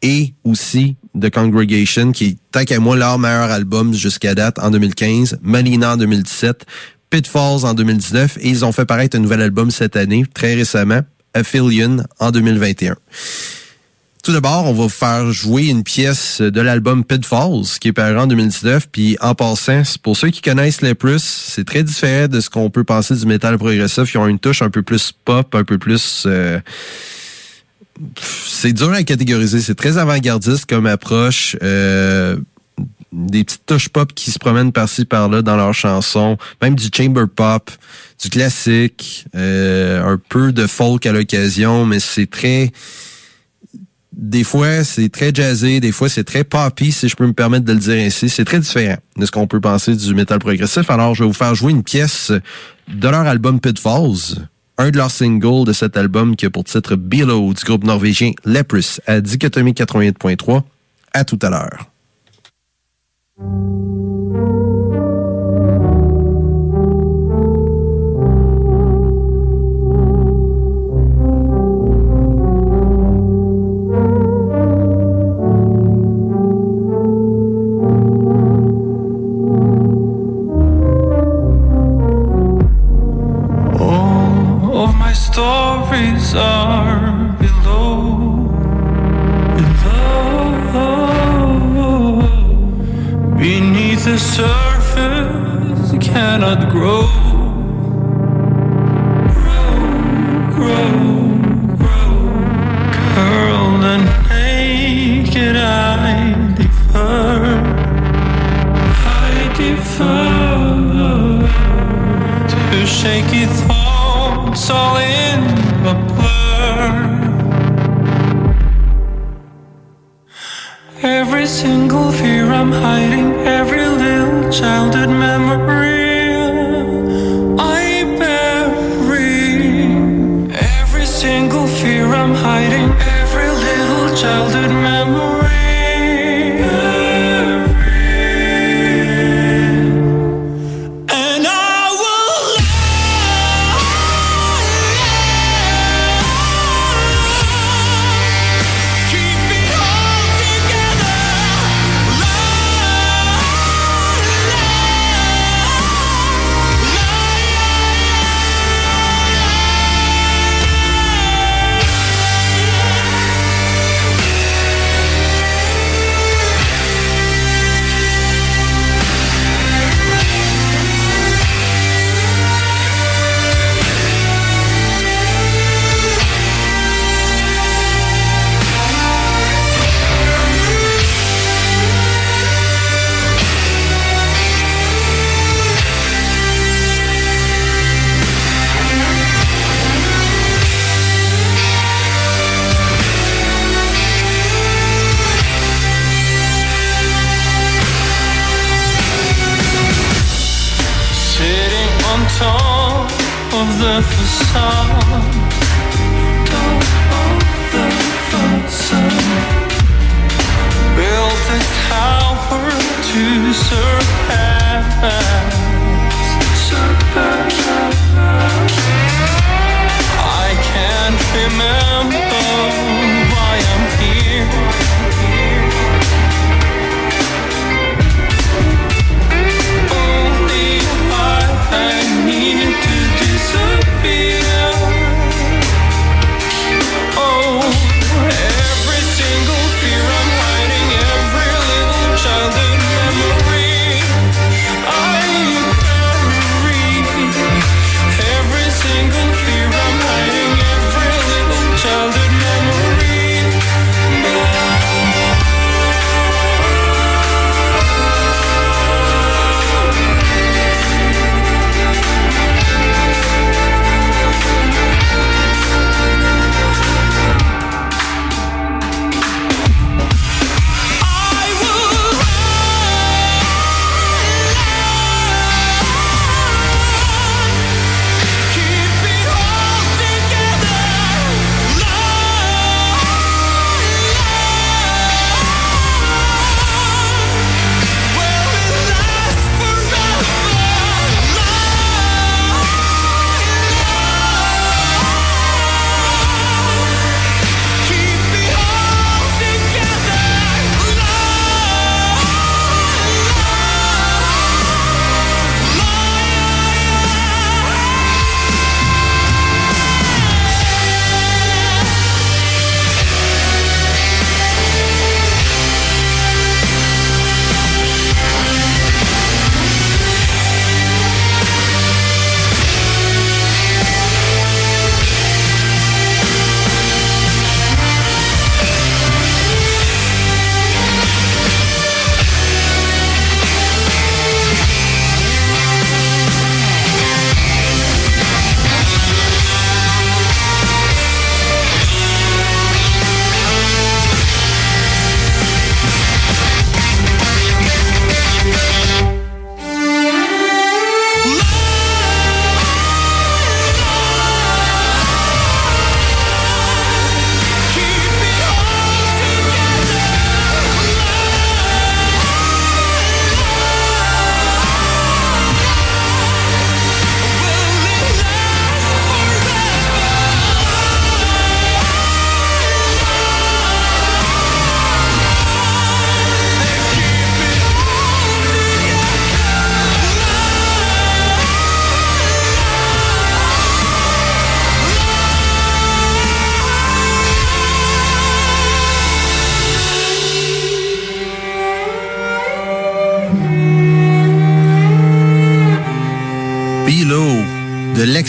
et aussi The Congregation qui est, tant qu'à moi, leur meilleur album jusqu'à date en 2015, Malina en 2017, Pitfalls en 2019 et ils ont fait paraître un nouvel album cette année, très récemment, Aphelion en 2021. Tout d'abord, on va vous faire jouer une pièce de l'album Pitfalls qui est paru en 2019. Puis en passant, pour ceux qui connaissent les plus, c'est très différent de ce qu'on peut penser du métal progressif. Ils ont une touche un peu plus pop, un peu plus... euh, c'est dur à catégoriser. C'est très avant-gardiste comme approche. Euh, des petites touches pop qui se promènent par-ci par-là dans leurs chansons, même du chamber pop, du classique, euh, un peu de folk à l'occasion, mais c'est très des fois, c'est très jazzé, des fois, c'est très poppy, si je peux me permettre de le dire ainsi. C'est très différent de ce qu'on peut penser du métal progressif. Alors, je vais vous faire jouer une pièce de leur album Pitfalls, un de leurs singles de cet album qui a pour titre Below du groupe norvégien Leprous à Dichotomie 88.3. À tout à l'heure.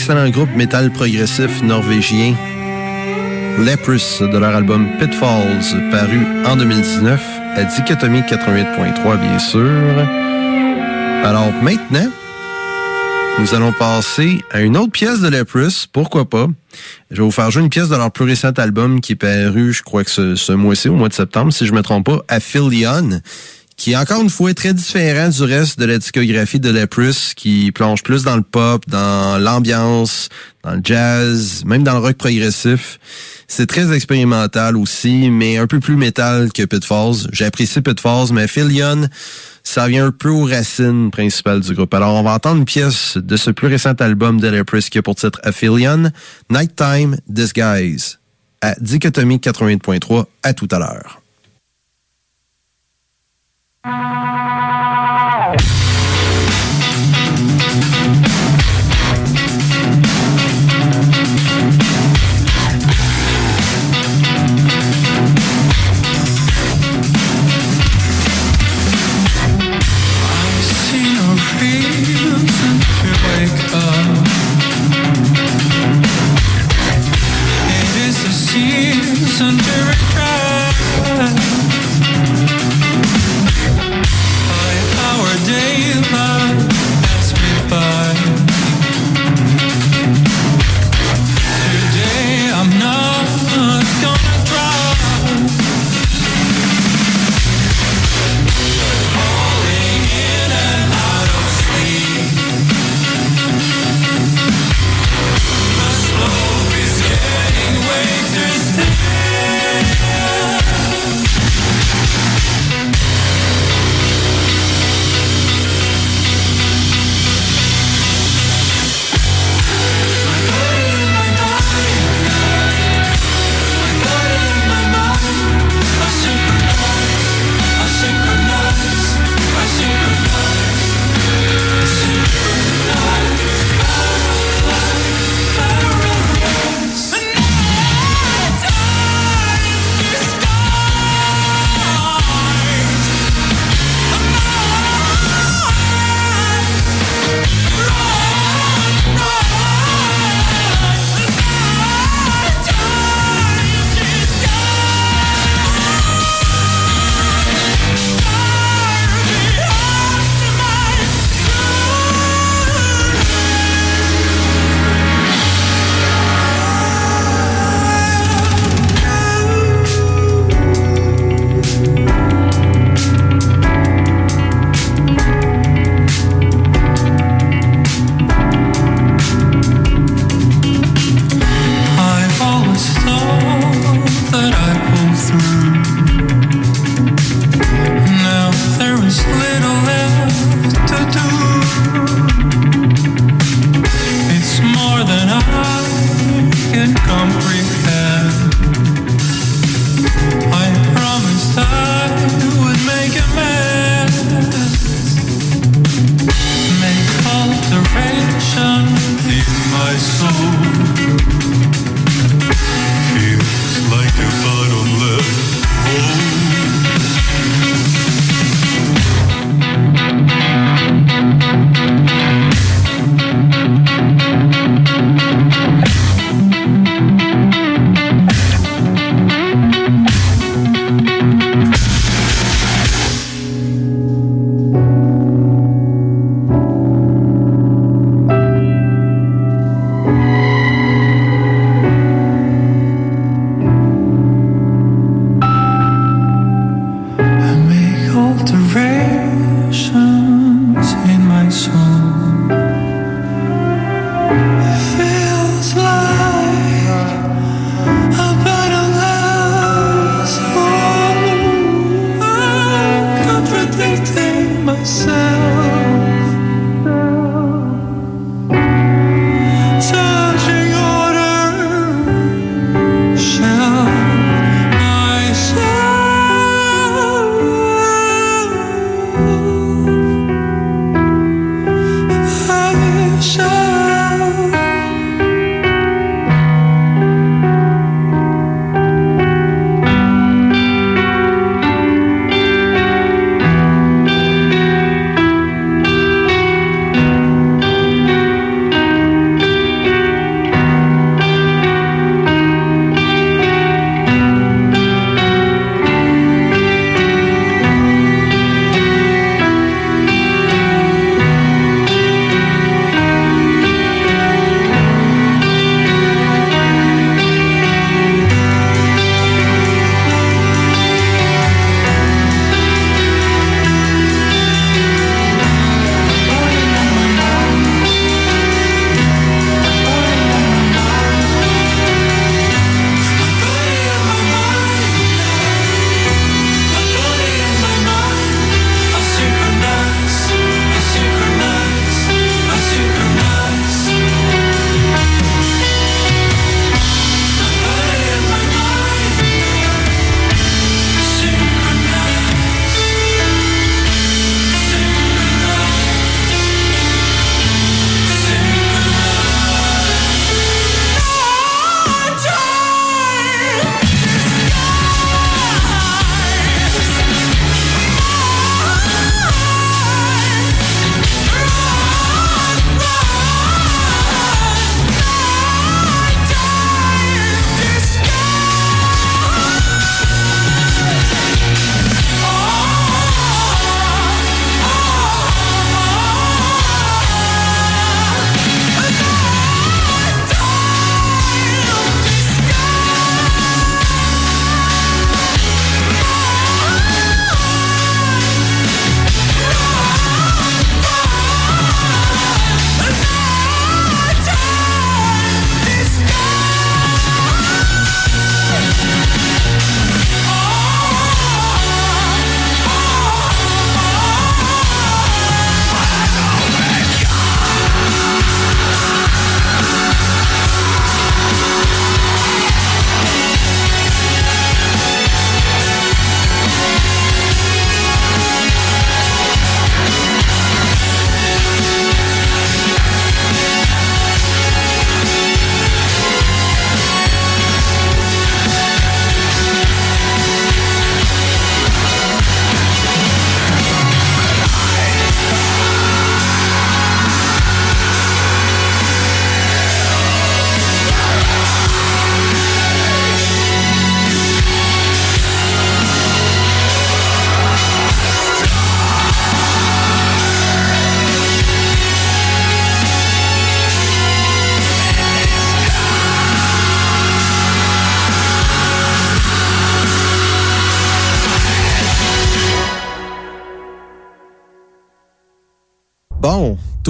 L'excellent groupe métal progressif norvégien Leprous de leur album Pitfalls, paru en 2019 à Dichotomie 88.3, bien sûr. Alors maintenant, nous allons passer à une autre pièce de Leprous, pourquoi pas. Je vais vous faire jouer une pièce de leur plus récent album qui est paru, je crois que ce, ce mois-ci, au mois de septembre, si je me trompe pas, Affilion qui est encore une fois très différent du reste de la discographie de Leprous, qui plonge plus dans le pop, dans l'ambiance, dans le jazz, même dans le rock progressif. C'est très expérimental aussi, mais un peu plus métal que Pitfalls. J'apprécie Pitfalls, mais Philion, ça vient un peu aux racines principales du groupe. Alors, on va entendre une pièce de ce plus récent album de Leprous qui a pour titre Aphelion, Nighttime Disguise, à Dichotomie 88.3. À tout à l'heure. Música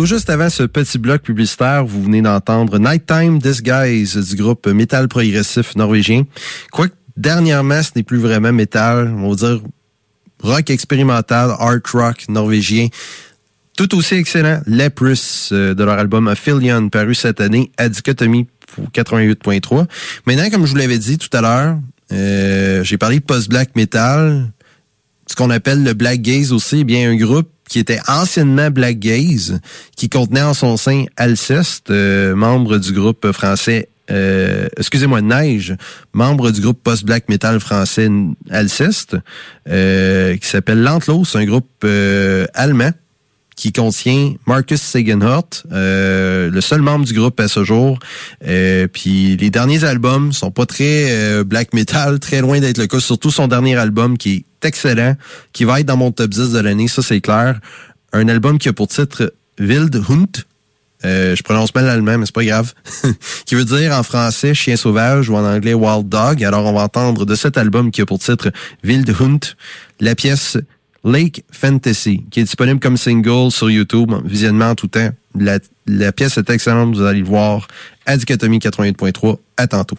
juste avant ce petit bloc publicitaire, vous venez d'entendre Nighttime Disguise du groupe métal progressif norvégien. Quoique dernièrement, ce n'est plus vraiment métal, on va dire rock expérimental, art rock norvégien. Tout aussi excellent, Leprous euh, de leur album Aphelion paru cette année à Dichotomie pour 88.3. Maintenant, comme je vous l'avais dit tout à l'heure, euh, j'ai parlé de post-black metal, ce qu'on appelle le black gaze aussi, eh bien un groupe qui était anciennement Black Gaze, qui contenait en son sein Alceste, euh, membre du groupe français euh, excusez-moi, Neige, membre du groupe post-black metal français Alceste, euh, qui s'appelle Lantlos, un groupe euh, allemand qui contient Marcus Sagenhort, euh, le seul membre du groupe à ce jour. Euh, puis les derniers albums sont pas très euh, black metal, très loin d'être le cas. Surtout son dernier album qui est excellent, qui va être dans mon top 10 de l'année, ça c'est clair. Un album qui a pour titre Wild Hund. Euh, je prononce mal l'allemand, mais c'est pas grave. qui veut dire en français chien sauvage ou en anglais wild dog. Alors on va entendre de cet album qui a pour titre Wild Hund la pièce Lake Fantasy, qui est disponible comme single sur YouTube, visionnement en tout temps. La, la pièce est excellente, vous allez le voir à Dichotomie 88.3. À tantôt.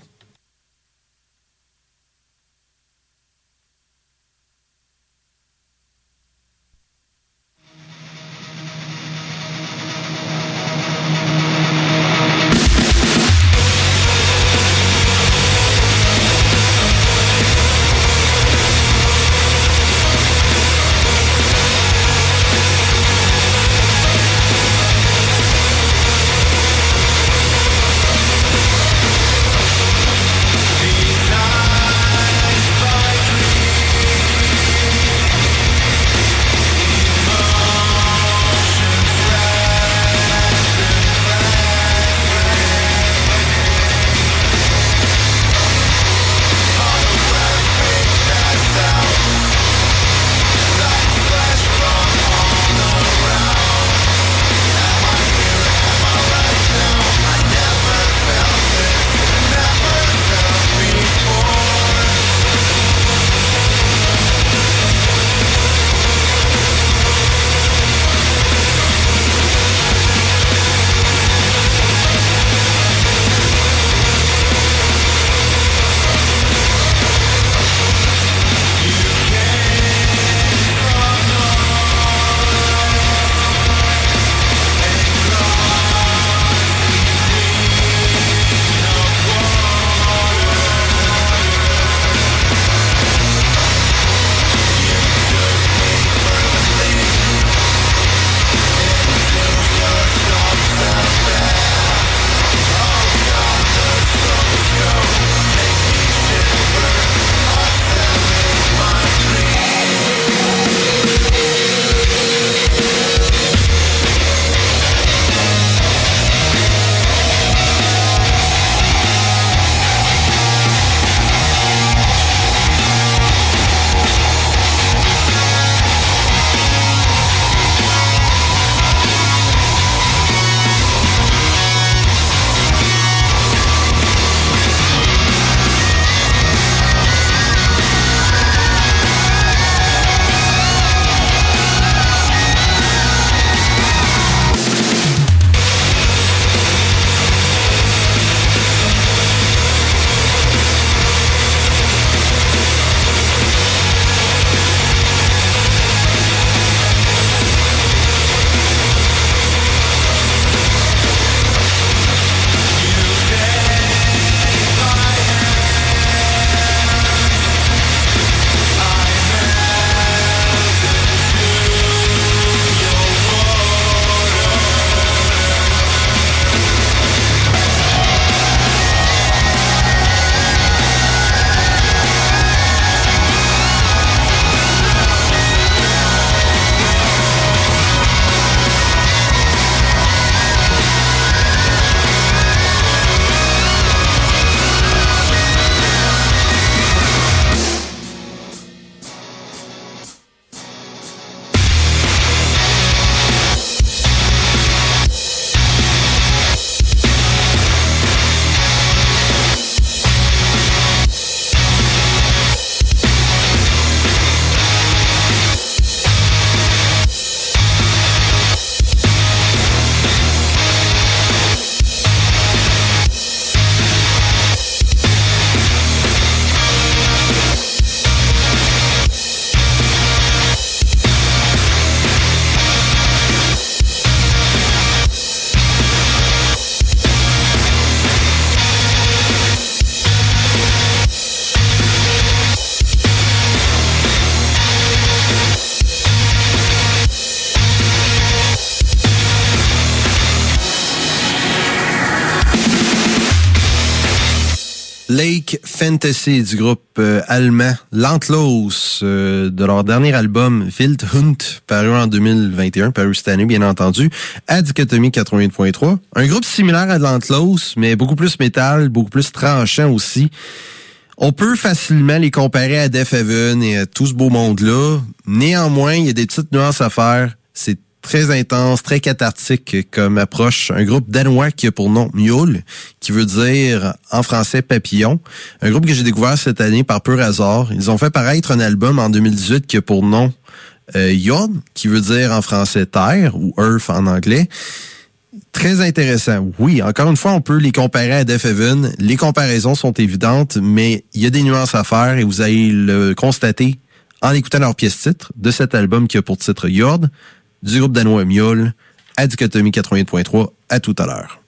Du groupe euh, allemand Landlos euh, de leur dernier album Wildhund paru en 2021, paru cette année bien entendu, à Dichotomie 88.3. Un groupe similaire à Landlos, mais beaucoup plus métal, beaucoup plus tranchant aussi. On peut facilement les comparer à Def Heaven et à tout ce beau monde-là. Néanmoins, il y a des petites nuances à faire. C'est très intense, très cathartique comme approche. Un groupe danois qui a pour nom Mule, qui veut dire en français papillon. Un groupe que j'ai découvert cette année par pur hasard. Ils ont fait paraître un album en 2018 qui a pour nom euh, Yod, qui veut dire en français terre ou earth en anglais. Très intéressant. Oui, encore une fois, on peut les comparer à Def Heaven. Les comparaisons sont évidentes, mais il y a des nuances à faire et vous allez le constater en écoutant leur pièce titre de cet album qui a pour titre Yord du groupe danois Miol à Dichotomie 88.3. À tout à l'heure.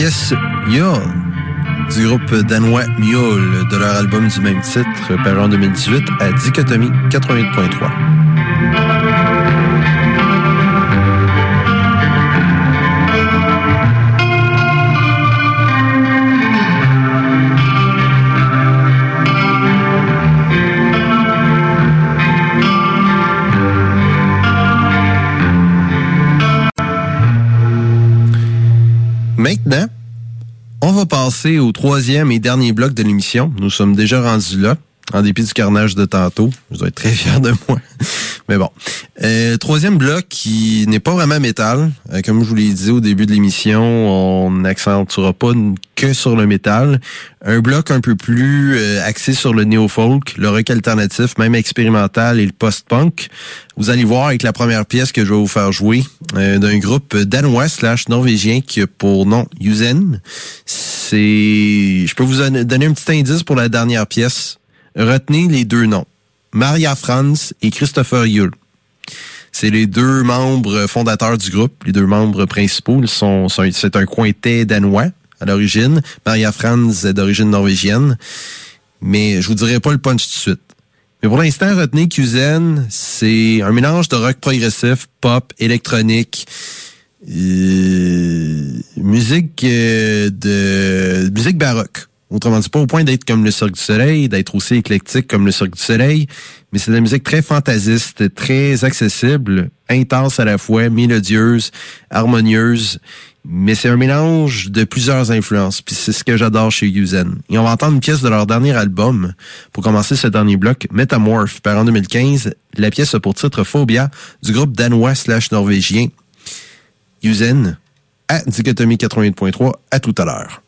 Pièce Yol du groupe danois Mjol de leur album du même titre paru en 2018 à Dichotomie 88.3. passer au troisième et dernier bloc de l'émission. Nous sommes déjà rendus là, en dépit du carnage de tantôt. Je dois être très fier de moi. Mais bon. Euh, troisième bloc qui n'est pas vraiment métal. Euh, comme je vous l'ai dit au début de l'émission, on n'accentuera pas que sur le métal. Un bloc un peu plus euh, axé sur le néo-folk, le rock alternatif, même expérimental et le post-punk. Vous allez voir avec la première pièce que je vais vous faire jouer euh, d'un groupe danois slash norvégien qui a pour nom Yuzen. C'est, je peux vous donner un petit indice pour la dernière pièce. Retenez les deux noms. Maria Franz et Christopher Yule. C'est les deux membres fondateurs du groupe, les deux membres principaux. Ils sont, c'est un quintet danois à l'origine. Maria Franz est d'origine norvégienne. Mais je vous dirai pas le punch tout de suite. Mais pour l'instant, retenez qu'Uzen, c'est un mélange de rock progressif, pop, électronique, musique euh, de musique baroque. Autrement dit, pas au point d'être comme le Cirque du Soleil, d'être aussi éclectique comme le Cirque du Soleil, mais c'est de la musique très fantasiste, très accessible, intense à la fois, mélodieuse, harmonieuse, mais c'est un mélange de plusieurs influences, puis c'est ce que j'adore chez Yuzen. Et on va entendre une pièce de leur dernier album pour commencer ce dernier bloc, Metamorph, par en 2015. La pièce a pour titre Phobia du groupe danois slash norvégien Yuzen à Dichotomie 88.3. À tout à l'heure.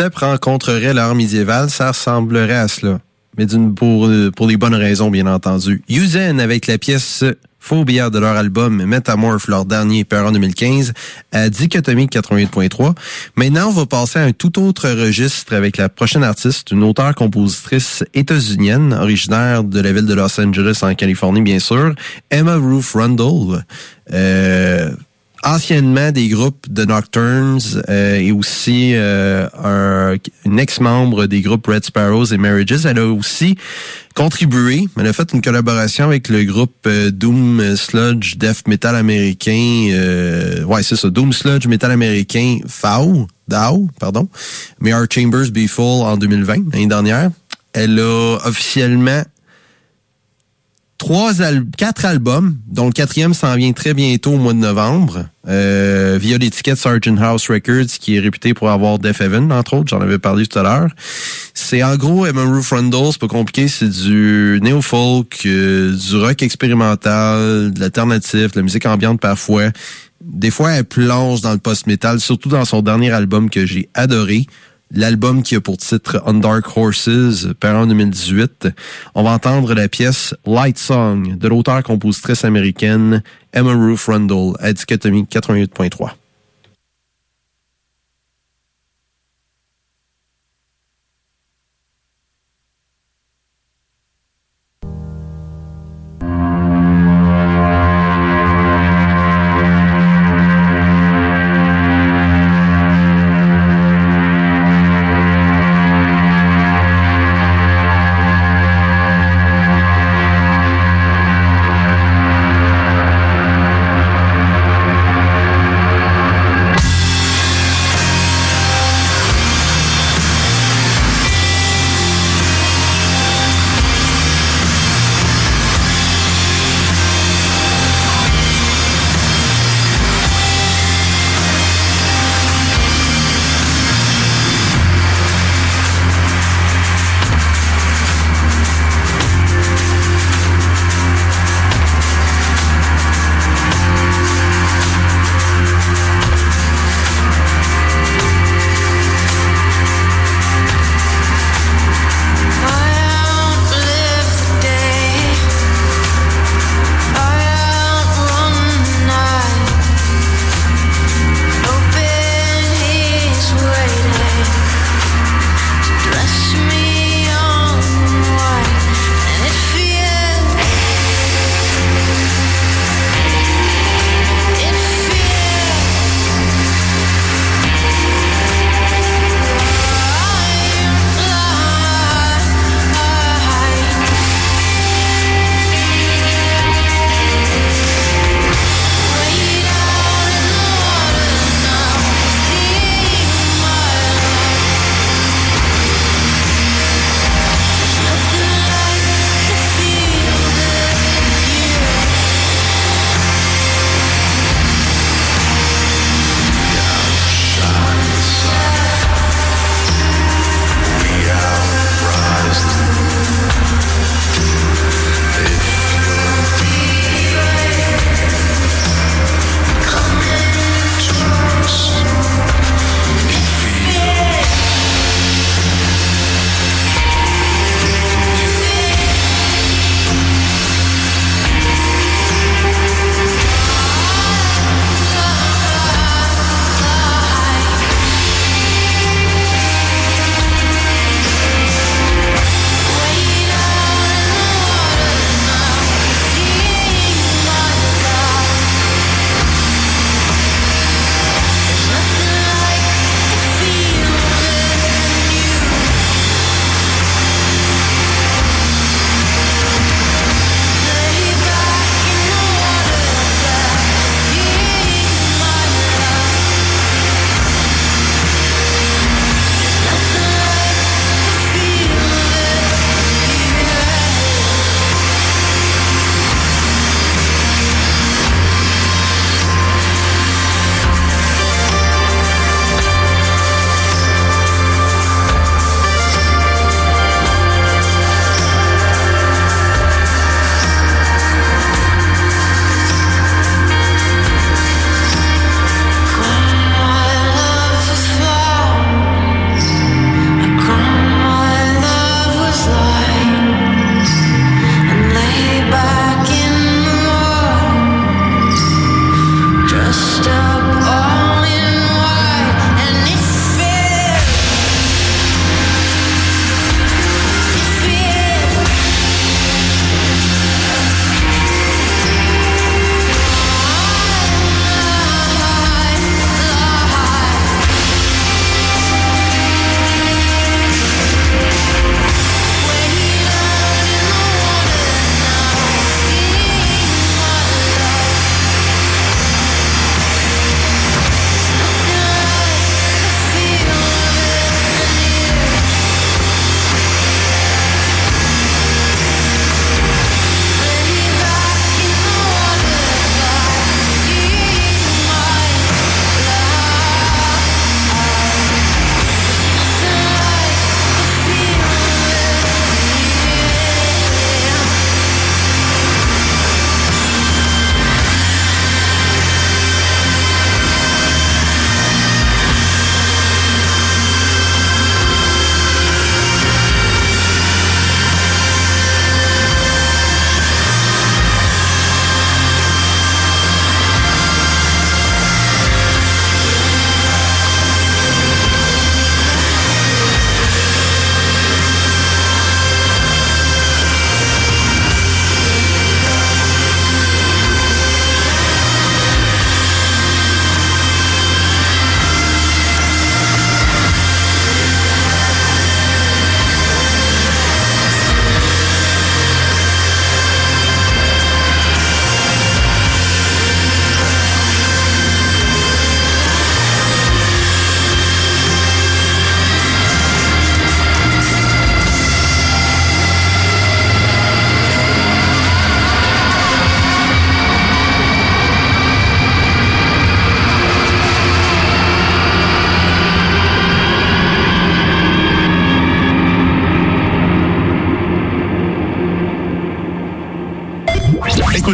Dubstep rencontrerait l'art médiéval, ça ressemblerait à cela. Mais d'une pour, euh, pour bonnes raisons, bien entendu. Uzen avec la pièce Phobia de leur album Metamorph, leur dernier paru en 2015, à Dichotomie 88.3. Maintenant, on va passer à un tout autre registre avec la prochaine artiste, une auteure-compositrice états-unienne, originaire de la ville de Los Angeles en Californie, bien sûr, Emma Ruth Rundle. Euh, anciennement des groupes de Nocturnes euh, et aussi euh, un, une ex-membre des groupes Red Sparrows et Marriages. Elle a aussi contribué, elle a fait une collaboration avec le groupe euh, Doom Sludge Death Metal américain, euh, ouais c'est ça, Doom Sludge Metal américain FAO, DAO, pardon, mais Our Chambers Be Full en 2020, l'année dernière. Elle a officiellement trois al quatre albums, dont le quatrième s'en vient très bientôt au mois de novembre, euh, via l'étiquette Sargent House Records, qui est réputé pour avoir Death Heaven, entre autres, j'en avais parlé tout à l'heure. C'est en gros Emma Ruth Rundle, c'est pas compliqué, c'est du néo-folk, euh, du rock expérimental, de l'alternatif, de la musique ambiante parfois. Des fois, elle plonge dans le post-metal, surtout dans son dernier album que j'ai adoré, l'album qui a pour titre On Dark Horses, paru en 2018. On va entendre la pièce Light Song de l'auteur-compositrice américaine Emma Ruth Rundle à Dichotomie 88.3.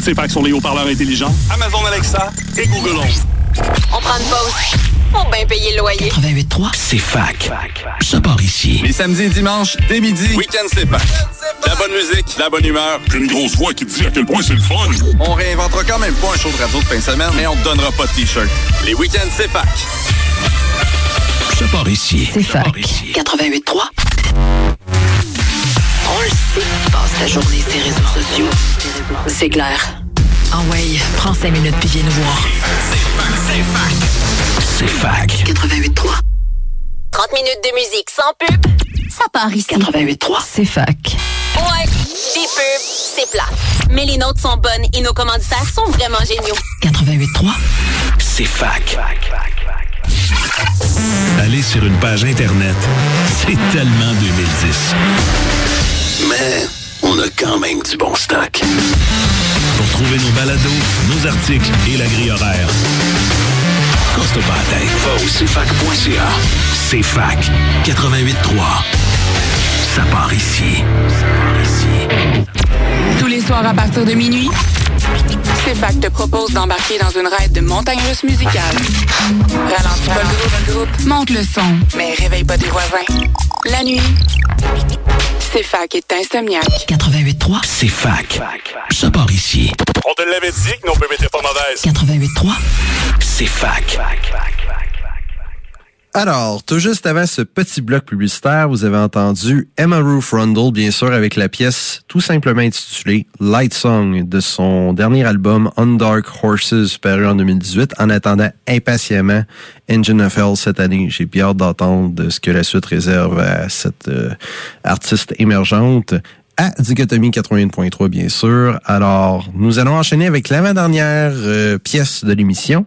C'est fac sur les haut-parleurs intelligents, Amazon Alexa et Google Home. On prend une pause. On bien payer le loyer. 88.3, c'est fac. Ça part ici. Les samedis et dimanches, dès midi, Week-end c'est fac. La bonne musique, la bonne humeur. Puis une grosse voix qui te dit à quel point c'est le fun. On réinventera quand même pas un show de radio de fin de semaine, mais on te donnera pas de t-shirt. Les week-ends c'est fac. Ça part ici. C'est fac. 88.3. On le sait ta journée sur les réseaux sociaux. C'est clair. Ah ouais, prends cinq minutes puis viens nous voir. C'est fac. 88.3. 30 minutes de musique sans pub. Ça part ici. 88.3. C'est fac. Ouais, des pubs, c'est plat. Mais les nôtres sont bonnes et nos commanditaires sont vraiment géniaux. 88.3. C'est fac. Aller sur une page Internet, c'est tellement 2010. Mais on a quand même du bon stock. Pour trouver nos balados, nos articles et la grille horaire. Coste pas la tête. Va au cfac.ca. C'est fac 88.3. Ça part ici. Ça part ici. Tous les soirs à partir de minuit, CFAC te propose d'embarquer dans une ride de montagne russe musicale. Ralentis pas le groupe, monte le son, mais réveille pas tes voisins. La nuit, CFAC est insomniaque. 88.3. C'est fac. Ça part ici. On te l'avait dit que nos bébés étaient pas mauvaises. 88.3. C'est fac. Alors, tout juste avant ce petit bloc publicitaire, vous avez entendu Emma Ruth Rundle, bien sûr, avec la pièce tout simplement intitulée Light Song de son dernier album On Dark Horses, paru en 2018, en attendant impatiemment Engine of Hell cette année. J'ai bien hâte d'entendre ce que la suite réserve à cette euh, artiste émergente à Dichotomie 81.3, bien sûr. Alors, nous allons enchaîner avec l'avant-dernière euh, pièce de l'émission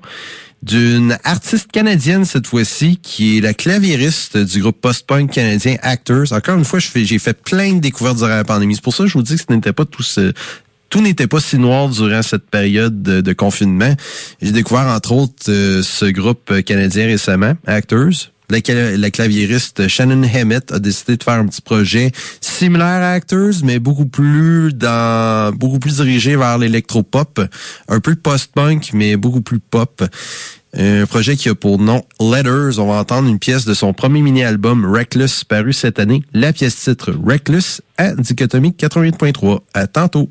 d'une artiste canadienne cette fois-ci, qui est la claviériste du groupe post-punk canadien Actors. Encore une fois, j'ai fait plein de découvertes durant la pandémie. C'est pour ça que je vous dis que ce n'était pas tout ce, tout n'était pas si noir durant cette période de, de confinement. J'ai découvert entre autres euh, ce groupe canadien récemment, Actors. La, cla- la claviériste Shannon Hammett a décidé de faire un petit projet similaire à Actors, mais beaucoup plus dans beaucoup plus dirigé vers l'électropop, un peu post-punk, mais beaucoup plus pop. Un projet qui a pour nom Letters. On va entendre une pièce de son premier mini-album Reckless paru cette année. La pièce titre Reckless à Dichotomie 88.3. À tantôt.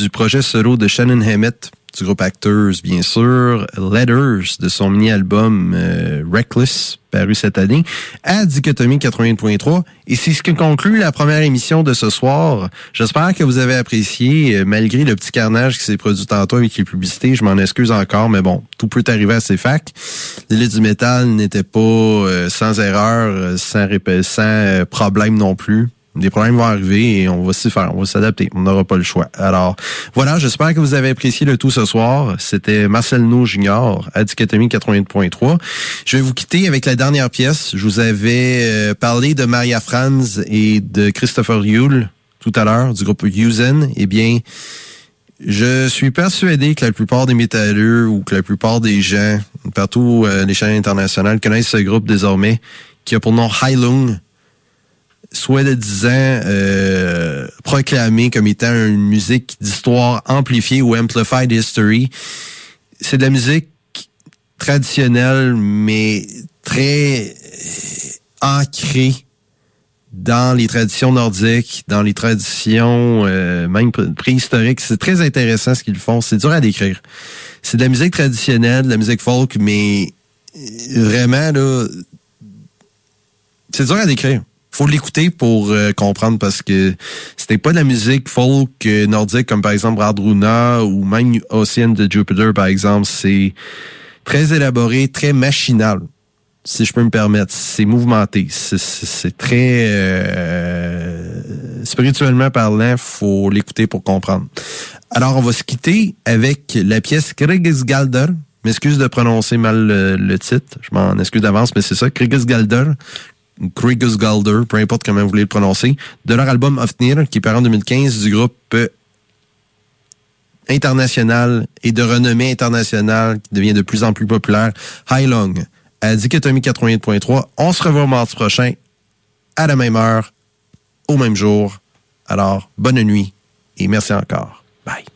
Du projet solo de Shannon Hammett du groupe Actors, bien sûr, Letters de son mini-album euh, Reckless, paru cette année, à Dichotomie 80.3. Et c'est ce qui conclut la première émission de ce soir. J'espère que vous avez apprécié, euh, malgré le petit carnage qui s'est produit tantôt avec les publicités. Je m'en excuse encore, mais bon, tout peut arriver à ces facs. L'élite du métal n'était pas euh, sans erreur, sans, sans problème non plus des problèmes vont arriver et on va s'y faire, on va s'adapter. On n'aura pas le choix. Alors, voilà, j'espère que vous avez apprécié le tout ce soir. C'était Marcel No Junior à Dichotomie 88.3. Je vais vous quitter avec la dernière pièce. Je vous avais euh, parlé de Maria Franz et de Christopher Yule tout à l'heure, du groupe Usen. Eh bien, je suis persuadé que la plupart des métalleux ou que la plupart des gens, partout euh, les chaînes internationales, connaissent ce groupe désormais, qui a pour nom Heilung soi-disant euh, proclamé comme étant une musique d'histoire amplifiée ou amplified history. C'est de la musique traditionnelle, mais très euh, ancrée dans les traditions nordiques, dans les traditions euh, même préhistoriques. C'est très intéressant ce qu'ils font. C'est dur à décrire. C'est de la musique traditionnelle, de la musique folk, mais vraiment, là, c'est dur à décrire faut l'écouter pour euh, comprendre parce que c'était pas de la musique folk euh, nordique comme par exemple Radruna ou même Ocean de Jupiter par exemple. C'est très élaboré, très machinal, si je peux me permettre. C'est mouvementé. C'est très euh, spirituellement parlant, faut l'écouter pour comprendre. Alors on va se quitter avec la pièce Krigisgalder. M'excuse de prononcer mal le, titre. Je m'en excuse d'avance, mais c'est ça, Krigisgalder, Krigus Galder, peu importe comment vous voulez le prononcer, de leur album Ofnir, qui est paru en 2015 du groupe euh, international et de renommée internationale qui devient de plus en plus populaire, High Long, à Dichotomie 88.3. On se revoit mardi prochain, à la même heure, au même jour. Alors, bonne nuit et merci encore. Bye.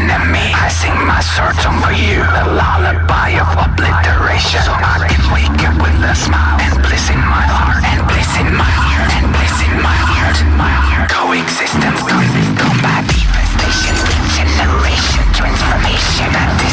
enemy. I sing my sword song for you. The lullaby of obliteration. So I can wake up with a smile. And bliss in my heart. And bliss in my heart. And bliss in my heart, in my heart. Coexistence, combat, devastation. Regeneration, transformation.